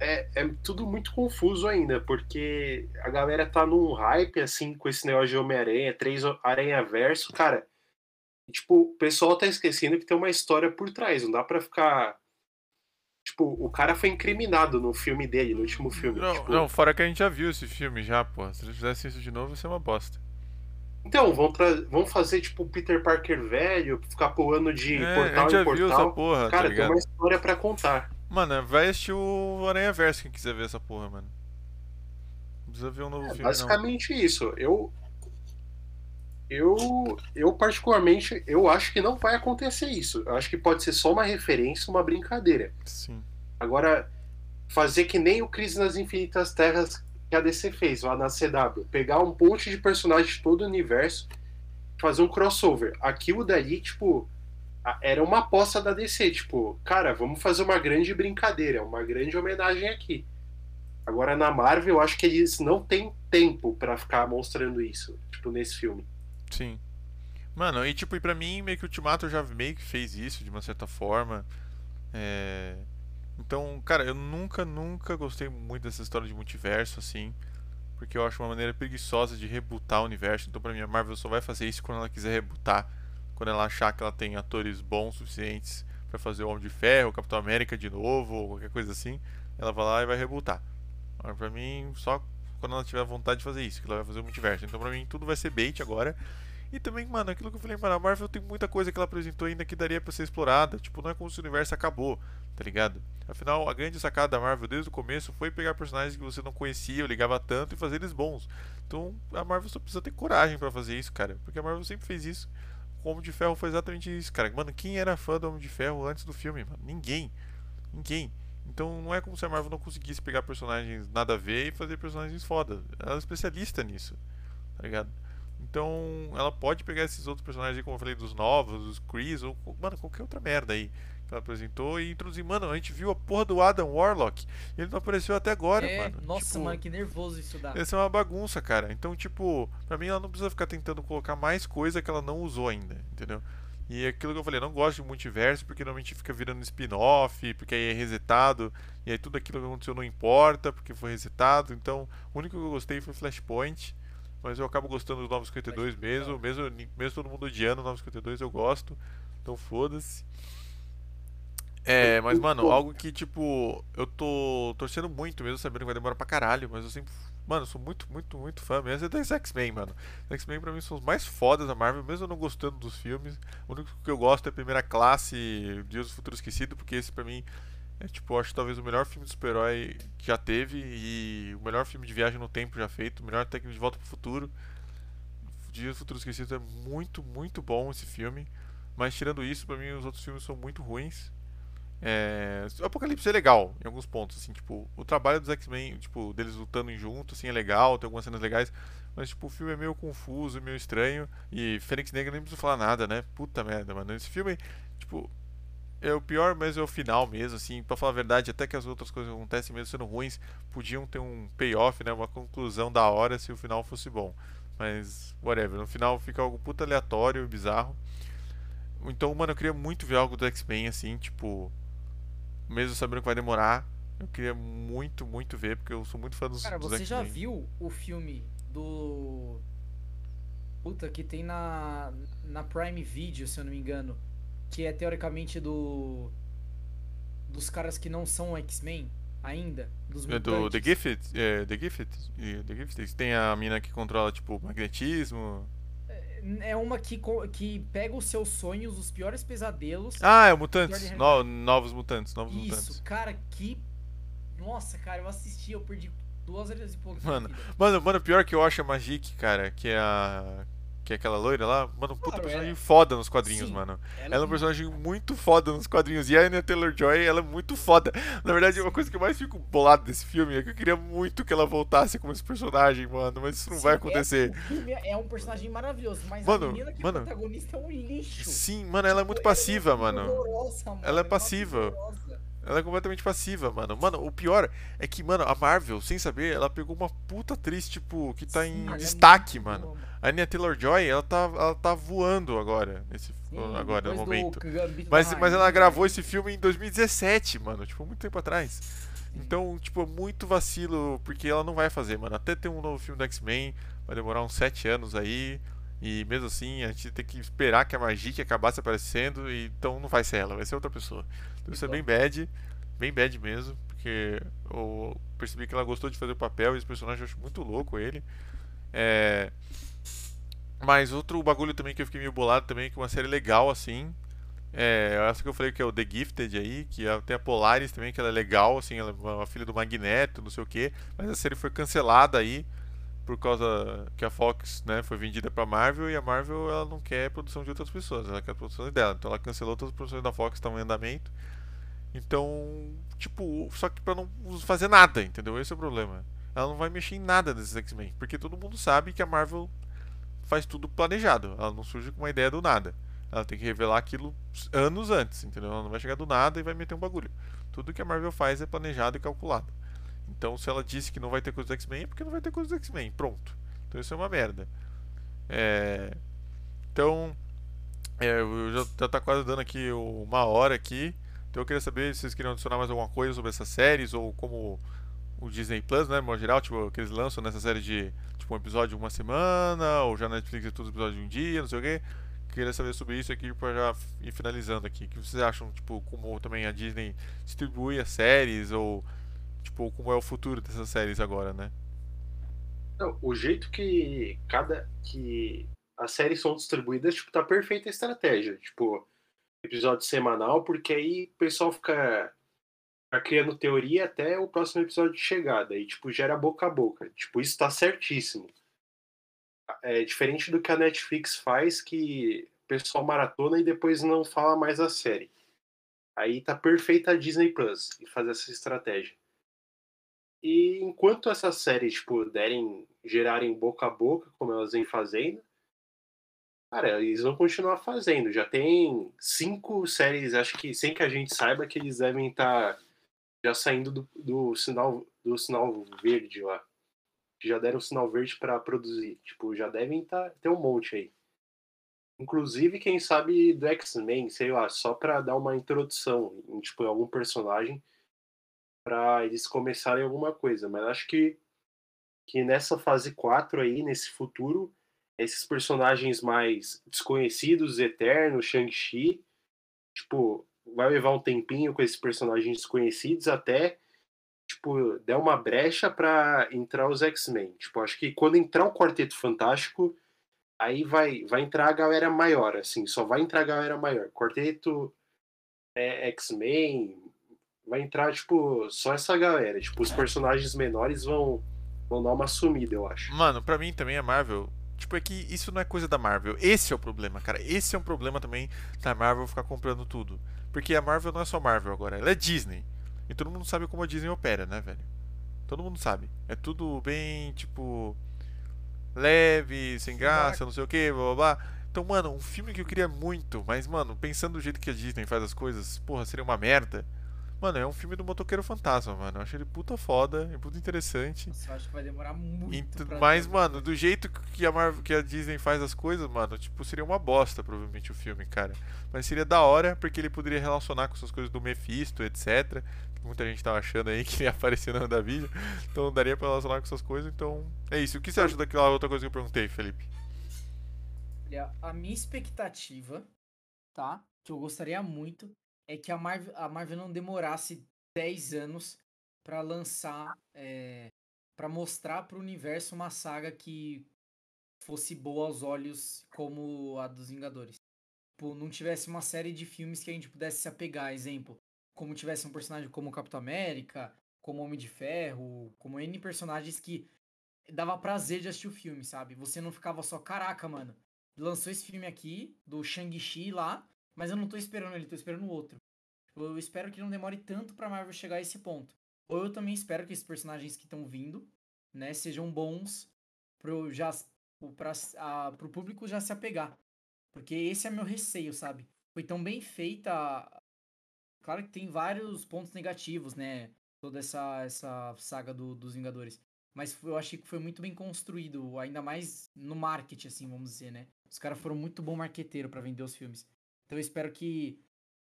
é, é tudo muito confuso ainda, porque a galera tá num hype assim com esse negócio de Homem-Aranha, três Aranha Verso, cara tipo, o pessoal tá esquecendo que tem uma história por trás. Não dá pra ficar. Tipo, o cara foi incriminado no filme dele, no último filme. Não, tipo... não fora que a gente já viu esse filme já, pô. Se eles fizessem isso de novo, ia ser uma bosta. Então, vão, tra... vão fazer, tipo, Peter Parker velho, ficar pulando de é, portal a gente já em portal. Viu essa porra, cara, tá tem uma história pra contar. Mano, vai assistir o Aranha Verso quem quiser ver essa porra, mano. Não precisa ver um novo é, filme. Basicamente não. isso. Eu, eu, eu particularmente, eu acho que não vai acontecer isso. Eu acho que pode ser só uma referência, uma brincadeira. Sim. Agora, fazer que nem o Crise nas Infinitas Terras que a DC fez lá na CW, pegar um monte de personagens de todo o universo, fazer um crossover. Aquilo dali, tipo, era uma aposta da DC, tipo, cara, vamos fazer uma grande brincadeira, uma grande homenagem aqui. Agora na Marvel, eu acho que eles não têm tempo para ficar mostrando isso, tipo, nesse filme. Sim. Mano, e tipo, e pra mim, meio que o Ultimato já meio que fez isso de uma certa forma. É... Então, cara, eu nunca, nunca gostei muito dessa história de multiverso, assim. Porque eu acho uma maneira preguiçosa de rebutar o universo. Então, pra mim, a Marvel só vai fazer isso quando ela quiser rebutar. Quando ela achar que ela tem atores bons suficientes para fazer o Homem de Ferro, o Capitão América de novo, ou qualquer coisa assim. Ela vai lá e vai rebutar. Mas pra mim, só quando ela tiver vontade de fazer isso, que ela vai fazer o multiverso. Então, pra mim, tudo vai ser bait agora. E também, mano, aquilo que eu falei, mano, a Marvel tem muita coisa que ela apresentou ainda que daria para ser explorada. Tipo, não é como se o universo acabou, tá ligado? Afinal, a grande sacada da Marvel desde o começo foi pegar personagens que você não conhecia ou ligava tanto e fazer eles bons. Então, a Marvel só precisa ter coragem para fazer isso, cara. Porque a Marvel sempre fez isso. O Homem de Ferro foi exatamente isso, cara. Mano, quem era fã do Homem de Ferro antes do filme, mano? Ninguém. Ninguém. Então não é como se a Marvel não conseguisse pegar personagens nada a ver e fazer personagens foda. Ela é especialista nisso, tá ligado? Então, ela pode pegar esses outros personagens, como eu falei, dos novos, os Chris, ou, mano, qualquer outra merda aí que ela apresentou e introduzir. Mano, a gente viu a porra do Adam Warlock e ele não apareceu até agora, é, mano. Nossa, tipo, mano, que nervoso isso dá. Essa é uma bagunça, cara. Então, tipo, pra mim ela não precisa ficar tentando colocar mais coisa que ela não usou ainda, entendeu? E aquilo que eu falei, eu não gosto de multiverso porque normalmente fica virando spin-off, porque aí é resetado, e aí tudo aquilo que aconteceu não importa porque foi resetado. Então, o único que eu gostei foi Flashpoint. Mas eu acabo gostando do 952 mesmo, mesmo, mesmo todo mundo odiando o 952, eu gosto. Então foda-se. É, mas mano, algo que tipo, eu tô torcendo muito mesmo, sabendo que vai demorar pra caralho, mas eu sempre. Mano, sou muito, muito, muito fã mesmo. É das X-Men, mano. X-Men pra mim são os mais fodas da Marvel, mesmo eu não gostando dos filmes. O único que eu gosto é a primeira classe, Dias do Futuro Esquecido, porque esse pra mim é tipo, acho talvez o melhor filme de super-herói que já teve e o melhor filme de viagem no tempo já feito, o melhor técnico de volta pro futuro. Dias do Futuro Esquecido é muito, muito bom esse filme. Mas tirando isso, pra mim os outros filmes são muito ruins. É... O Apocalipse é legal em alguns pontos, assim, tipo, o trabalho dos X-Men, tipo, deles lutando junto, assim, é legal, tem algumas cenas legais, mas tipo, o filme é meio confuso, meio estranho, e Fênix Negra nem preciso falar nada, né? Puta merda, mano. Esse filme, tipo, é o pior, mas é o final mesmo, assim, para falar a verdade, até que as outras coisas acontecem mesmo sendo ruins, podiam ter um payoff, né, uma conclusão da hora se o final fosse bom. Mas whatever, no final fica algo puta aleatório bizarro. Então, mano, eu queria muito ver algo do X-Men assim, tipo, mesmo sabendo que vai demorar, eu queria muito, muito ver, porque eu sou muito fã dos Cara, dos você já viu o filme do Puta, que tem na na Prime Video, se eu não me engano, que é teoricamente do dos caras que não são X-Men, ainda, dos É do The Gifted? É, The Gifted? The Gifted. Tem a mina que controla, tipo, magnetismo. É uma que, que pega os seus sonhos, os piores pesadelos. Ah, é o Mutantes. No- novos Mutantes, novos Isso, Mutantes. cara, que. Nossa, cara, eu assisti, eu perdi duas horas e pouco. Mano. Mano, mano, pior que eu acho a Magic, cara, que é a. Que é aquela loira lá, mano, puta Claro, personagem é. foda nos quadrinhos, Sim, mano. Ela, Ela é um personagem muito foda nos quadrinhos. E a Anya Taylor-Joy, ela é muito foda. Na verdade, uma coisa que eu mais fico bolado desse filme é que eu queria muito que ela voltasse como esse personagem, mano. Mas isso não Sim, vai é- acontecer. filme é um personagem maravilhoso, mas Mano, a menina que mano. é protagonista é um lixo. Sim, mano, ela é muito Tipo, ela passiva, mano. horrorosa, mano, Ela é passiva. Ela é completamente passiva, mano. Mano, o pior é que, mano, a Marvel, sem saber, ela pegou uma puta atriz, tipo, que tá em é destaque, muito mano. boa, A Anya Taylor-Joy, ela tá, ela tá voando agora, nesse, Sim, agora, no do momento. Da Mas, mas ela gravou esse filme em 2017, mano. Tipo, muito tempo atrás. Sim. Então, tipo, é muito vacilo, porque ela não vai fazer, mano. Até ter um novo filme do X-Men, vai demorar uns 7 anos aí. E mesmo assim, a gente tem que esperar que a Magic acabasse aparecendo. E, então não vai ser ela, vai ser outra pessoa. Então isso é bem bad. Bem bad mesmo. Porque eu percebi que ela gostou de fazer o papel e esse personagem eu acho muito louco ele. É. Mas outro bagulho também que eu fiquei meio bolado também, que é uma série legal assim. É, essa que eu falei que é o The Gifted aí, que é- tem a Polaris também, que ela é legal, assim, ela é uma filha do Magneto, não sei o que, mas a série foi cancelada aí por causa que a Fox, né, foi vendida pra Marvel e a Marvel ela não quer produção de outras pessoas, ela quer a produção dela, então ela cancelou todas as produções da Fox que estavam em andamento. Então, tipo, só que pra não fazer nada, entendeu? Esse é o problema. Ela não vai mexer em nada desses X-Men, porque todo mundo sabe que a Marvel faz tudo planejado, ela não surge com uma ideia do nada. Ela tem que revelar aquilo anos antes, entendeu? Ela não vai chegar do nada e vai meter um bagulho. Tudo que a Marvel faz é planejado e calculado. Então, se ela disse que não vai ter coisa do X-Men, é porque não vai ter coisa do X-Men. Pronto. Então, isso é uma merda. É... Então, é, eu já, já tá quase dando aqui uma hora aqui. Então, eu queria saber se vocês queriam adicionar mais alguma coisa sobre essas séries ou como o Disney Plus, né, modo geral, tipo, que eles lançam nessa série de tipo um episódio uma semana, ou já na Netflix é todos os episódios de um dia, não sei o quê. Queria saber sobre isso aqui para já ir finalizando aqui. O que vocês acham, tipo, como também a Disney distribui as séries ou tipo, como é o futuro dessas séries agora, né? Não, o jeito que cada que as séries são distribuídas, tipo, tá perfeita a estratégia. Tipo, episódio semanal, porque aí o pessoal fica, criando teoria até o próximo episódio chegar. Daí, tipo, gera boca a boca. Tipo, isso tá certíssimo. É diferente do que a Netflix faz, que o pessoal maratona e depois não fala mais a série. Aí tá perfeita a Disney Plus em fazer essa estratégia. E enquanto essas séries, tipo, derem, gerarem boca a boca, como elas vêm fazendo, cara, eles vão continuar fazendo. Já tem cinco séries, acho que sem que a gente saiba que eles devem estar já saindo do, do sinal do sinal verde lá. Já deram sinal verde para produzir. Tipo, já devem tá, ter um monte aí. Inclusive, quem sabe do X-Men, sei lá, só para dar uma introdução em tipo, algum personagem para eles começarem alguma coisa. Mas acho que, que nessa fase 4 aí, nesse futuro, esses personagens mais desconhecidos, eternos, Shang-Chi, tipo, vai levar um tempinho com esses personagens desconhecidos até tipo, der uma brecha para entrar os X-Men. Tipo, acho que quando entrar o Quarteto Fantástico, aí vai vai entrar a galera maior, assim, só vai entrar a galera maior. Quarteto é, X-Men, vai entrar, tipo, só essa galera. Tipo, os personagens menores vão, vão dar uma sumida, eu acho. Mano, pra mim também a Marvel. Tipo, é que isso não é coisa da Marvel. Esse é o problema, cara. Esse é um problema também da Marvel ficar comprando tudo. Porque a Marvel não é só Marvel agora, ela é Disney. E todo mundo sabe como a Disney opera, né, velho? Todo mundo sabe. É tudo bem, tipo. leve, sem graça, não sei o que, blá blá blá. Então, mano, um filme que eu queria muito, mas, mano, pensando do jeito que a Disney faz as coisas, porra, seria uma merda. Mano, é um filme do Motoqueiro Fantasma, mano. Eu achei ele puta foda, é puta interessante. Nossa, eu acho que vai demorar muito. Ent- Mas, mano, do jeito que a, Marvel, que a Disney faz as coisas, mano, tipo, seria uma bosta, provavelmente, o filme, cara. Mas seria da hora, porque ele poderia relacionar com essas coisas do Mephisto, etc. Que muita gente tava achando aí que ia aparecer no vídeo. Então daria pra relacionar com essas coisas. Então, é isso. O que você acha daquela outra coisa que eu perguntei, Felipe? Olha, a minha expectativa, tá? Que eu gostaria muito é que a Marvel, a Marvel não demorasse 10 anos pra lançar, é, para mostrar pro universo uma saga que fosse boa aos olhos como a dos Vingadores. Tipo, não tivesse uma série de filmes que a gente pudesse se apegar, exemplo, como tivesse um personagem como o Capitão América, como Homem de Ferro, como N personagens que dava prazer de assistir o filme, sabe? Você não ficava só, caraca, mano, lançou esse filme aqui, do Shang-Chi lá, mas eu não tô esperando ele, tô esperando outro. Eu espero que não demore tanto pra Marvel chegar a esse ponto. Ou eu também espero que esses personagens que estão vindo, né, sejam bons pro, já, pra, a, pro público já se apegar. Porque esse é meu receio, sabe? Foi tão bem feita. Claro que tem vários pontos negativos, né? Toda essa, essa saga do, dos Vingadores. Mas eu achei que foi muito bem construído, ainda mais no marketing, assim, vamos dizer, né? Os caras foram muito bom marqueteiro para vender os filmes. Então eu espero que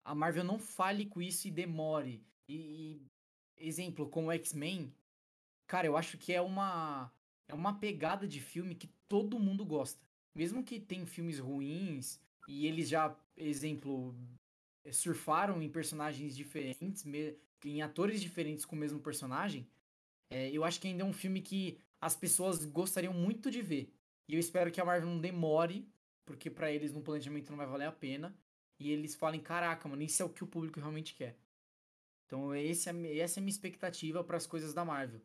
a Marvel não fale com isso e demore. E, e exemplo, como X-Men, cara, eu acho que é uma é uma pegada de filme que todo mundo gosta. Mesmo que tem filmes ruins e eles já, exemplo, surfaram em personagens diferentes, em atores diferentes com o mesmo personagem, é, eu acho que ainda é um filme que as pessoas gostariam muito de ver. E eu espero que a Marvel não demore, porque para eles no planejamento não vai valer a pena. E eles falem, caraca, mano, isso é o que o público realmente quer. Então esse é, essa é a minha expectativa para as coisas da Marvel.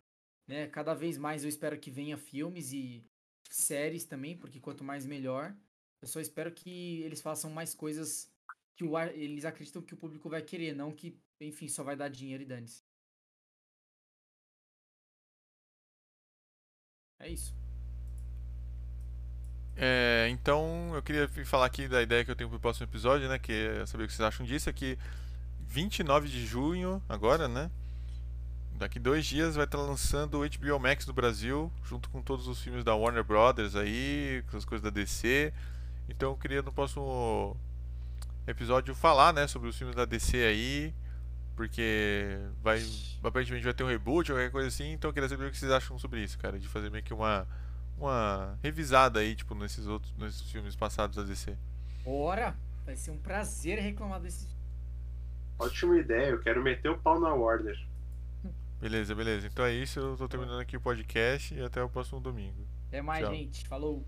Né? Cada vez mais eu espero que venha filmes e séries também, porque quanto mais melhor. Eu só espero que eles façam mais coisas que o, eles acreditam que o público vai querer, não que, enfim, só vai dar dinheiro e dane-se. É isso. É, então, eu queria falar aqui da ideia que eu tenho pro próximo episódio, né? Que é saber o que vocês acham disso. É que 29 de junho, agora, né? Daqui dois dias vai estar lançando o HBO Max no Brasil, junto com todos os filmes da Warner Brothers aí, com as coisas da DC. Então eu queria no próximo episódio falar, né, sobre os filmes da DC aí, porque vai aparentemente vai ter um reboot ou qualquer coisa assim, então eu queria saber o que vocês acham sobre isso, cara, de fazer meio que uma uma revisada aí, tipo, nesses outros nesses filmes passados da DC. Ora, vai ser um prazer reclamar desse Ótima ideia, eu quero meter o pau na Warner. Beleza, beleza. Então é isso, eu tô terminando aqui o podcast e até o próximo domingo. Até mais, Tchau. gente. Falou.